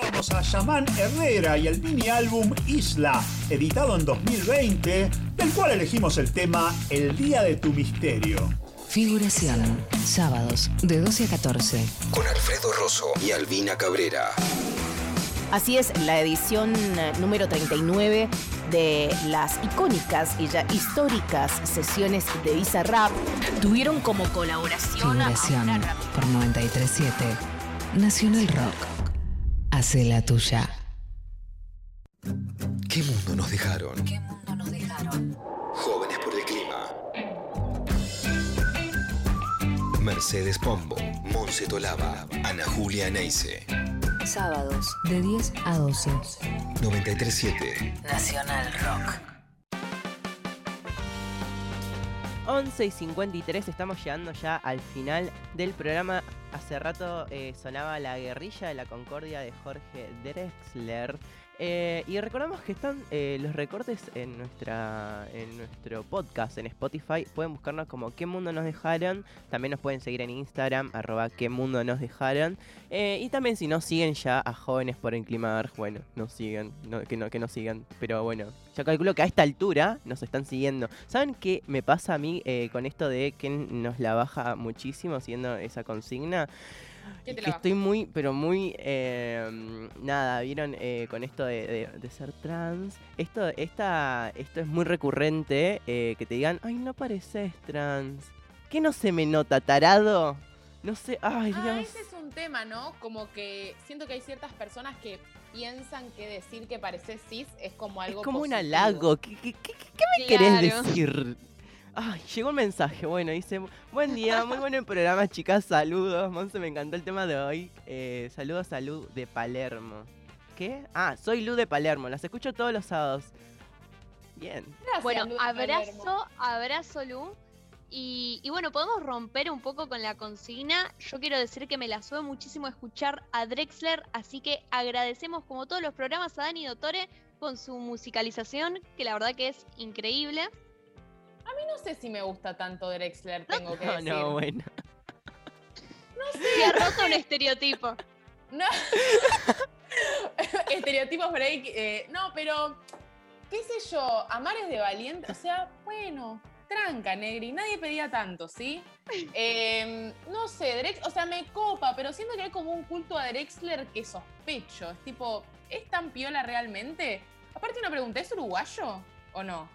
Vamos a Yaman Herrera y el mini álbum Isla, editado en 2020, del cual elegimos el tema El Día de tu Misterio. Figuración. Sábados de 12 a 14. Con Alfredo Rosso y Albina Cabrera. Así es, la edición eh, número 39 de las icónicas y ya históricas sesiones de Visa Rap tuvieron como colaboración a Figuración por 937. Nacional Rock. Hace la tuya. ¿Qué mundo nos dejaron? ¿Qué mundo nos dejaron? Jóvenes por el clima. Mercedes Pombo, Monse Tolaba, Ana Julia Neise. Sábados de 10 a 12. 937. Nacional Rock. 11 y 53, estamos llegando ya al final del programa. Hace rato eh, sonaba La guerrilla de la concordia de Jorge Drexler. Eh, y recordamos que están eh, los recortes en nuestra en nuestro podcast en Spotify. Pueden buscarnos como qué mundo nos dejaron. También nos pueden seguir en Instagram, arroba qué mundo nos dejaron. Eh, y también si no siguen ya a jóvenes por el clima, bueno, no sigan, no, que, no, que no sigan. Pero bueno, yo calculo que a esta altura nos están siguiendo. ¿Saben qué me pasa a mí con esto de que nos la baja muchísimo siguiendo esa consigna? Estoy muy, pero muy, eh, nada, vieron eh, con esto de, de- de ser trans. Esto, esta, esto es muy recurrente, eh, que te digan, ay, no pareces trans. ¿Qué no se me nota, tarado? No sé, ay, Ah, Dios. ese es un tema, ¿no? Como que siento que hay ciertas personas que piensan que decir que pareces cis es como Es algo como un halago. ¿Qué, qué- qué- qué me querés Claro. decir? Ay, llegó un mensaje. Bueno, dice: Buen día, muy bueno el programa, chicas. Saludos. Monse, me encantó el tema de hoy. Eh, saludos a Lu de Palermo. ¿Qué? Ah, soy Lu de Palermo. Las escucho todos los sábados. Bien. bueno, Lu de abrazo, abrazo Lu. Y, y bueno, podemos romper un poco con la consigna. Yo quiero decir que me la sube muchísimo escuchar a Drexler, así que agradecemos como todos los programas a Dani Dottore con su musicalización, que la verdad que es increíble. A mí no sé si me gusta tanto Drexler, tengo que No, decir. no, bueno. Se ha roto un estereotipo. No. Estereotipos break. eh, no, pero. ¿Qué sé yo? Amar es de valiente. O sea, bueno, tranca, Negri. Nadie pedía tanto, ¿sí? Eh, no sé, Drex, o sea, me copa, pero siento que hay como un culto a Drexler que sospecho. Es tipo, ¿es tan piola realmente? Aparte, una pregunta: ¿es uruguayo o no?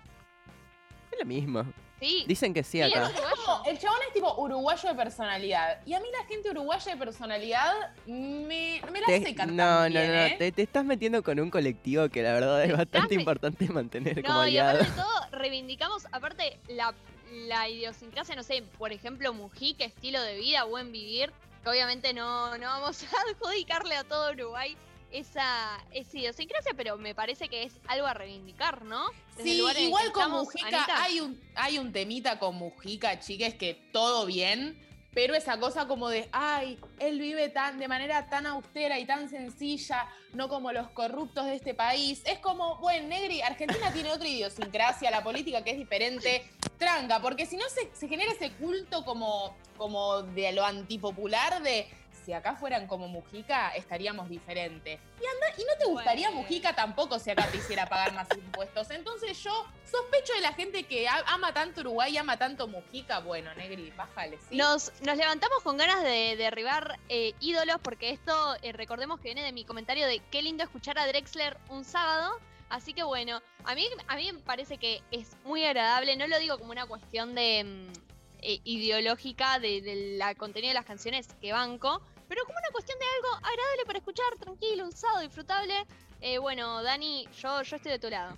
Es lo mismo. Sí. Dicen que sí acá. Es como- el chabón es tipo uruguayo de personalidad. Y a mí la gente uruguaya de personalidad me, me la Te- secan no, no, también, no, ¿eh? te, te estás metiendo con un colectivo que la verdad es bastante importante mantener como No, y aliado. aparte de todo, reivindicamos, aparte, la, la idiosincrasia, no sé, por ejemplo, Mujica, estilo de vida, buen vivir, que obviamente no, no vamos a adjudicarle a todo Uruguay esa, esa idiosincrasia, pero me parece que es algo a reivindicar, ¿no? Desde Sí, el igual con estamos, Mujica Anita. hay un, hay un temita con Mujica, chiques, que todo bien, pero esa cosa como de, ay, él vive tan, de manera tan austera y tan sencilla, no como los corruptos de este país. Es como, bueno, Negri, Argentina tiene otra idiosincrasia, la política que es diferente, tranca, porque si no se, se genera ese culto como, como de lo antipopular de si acá fueran como Mujica, estaríamos diferentes. Y, anda, y no te gustaría Mujica tampoco si acá te hiciera pagar más impuestos. Entonces yo sospecho de la gente que ama tanto Uruguay y ama tanto Mujica. Bueno, Negri, bájale, ¿sí? Nos, nos levantamos con ganas de derribar eh, ídolos, porque esto, eh, recordemos que viene de mi comentario de qué lindo escuchar a Drexler un sábado. Así que bueno, a mí, a mí me parece que es muy agradable, no lo digo como una cuestión de mm, eh, ideológica de, de la contenido de las canciones que banco, pero como una cuestión de algo agradable para escuchar, tranquilo, un sábado disfrutable. Eh, bueno, Dani, yo, yo estoy de tu lado.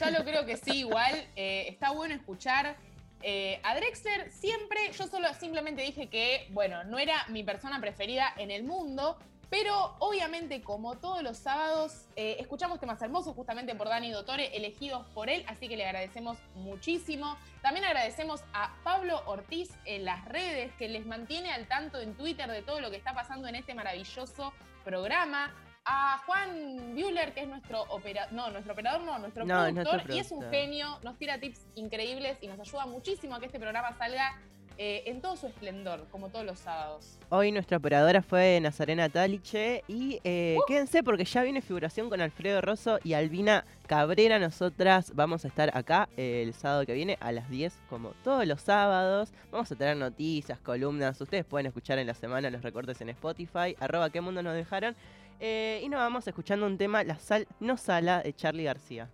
Yo lo creo que sí, igual. eh, está bueno escuchar eh, a Drexler. Siempre, yo solo simplemente dije que, bueno, no era mi persona preferida en el mundo, pero obviamente, como todos los sábados, eh, escuchamos temas hermosos justamente por Dani Dottore, elegidos por él, así que le agradecemos muchísimo. También agradecemos a Pablo Ortiz en las redes, que les mantiene al tanto en Twitter de todo lo que está pasando en este maravilloso programa. a Juan Bueller, que es nuestro operador, no, nuestro operador no, nuestro No, productor, nuestro y es un genio, nos tira tips increíbles y nos ayuda muchísimo a que este programa salga eh, en todo su esplendor, como todos los sábados. Hoy nuestra operadora fue Nazarena Taliche y eh, quédense porque ya viene figuración con Alfredo Rosso y Albina Cabrera. Nosotras vamos a estar acá eh, el sábado que viene a las 10 como todos los sábados. Vamos a tener noticias, columnas. Ustedes pueden escuchar en la semana los recortes en Spotify, arroba qué mundo nos dejaron. Eh, y nos vamos escuchando un tema, La sal no sala de Charlie García.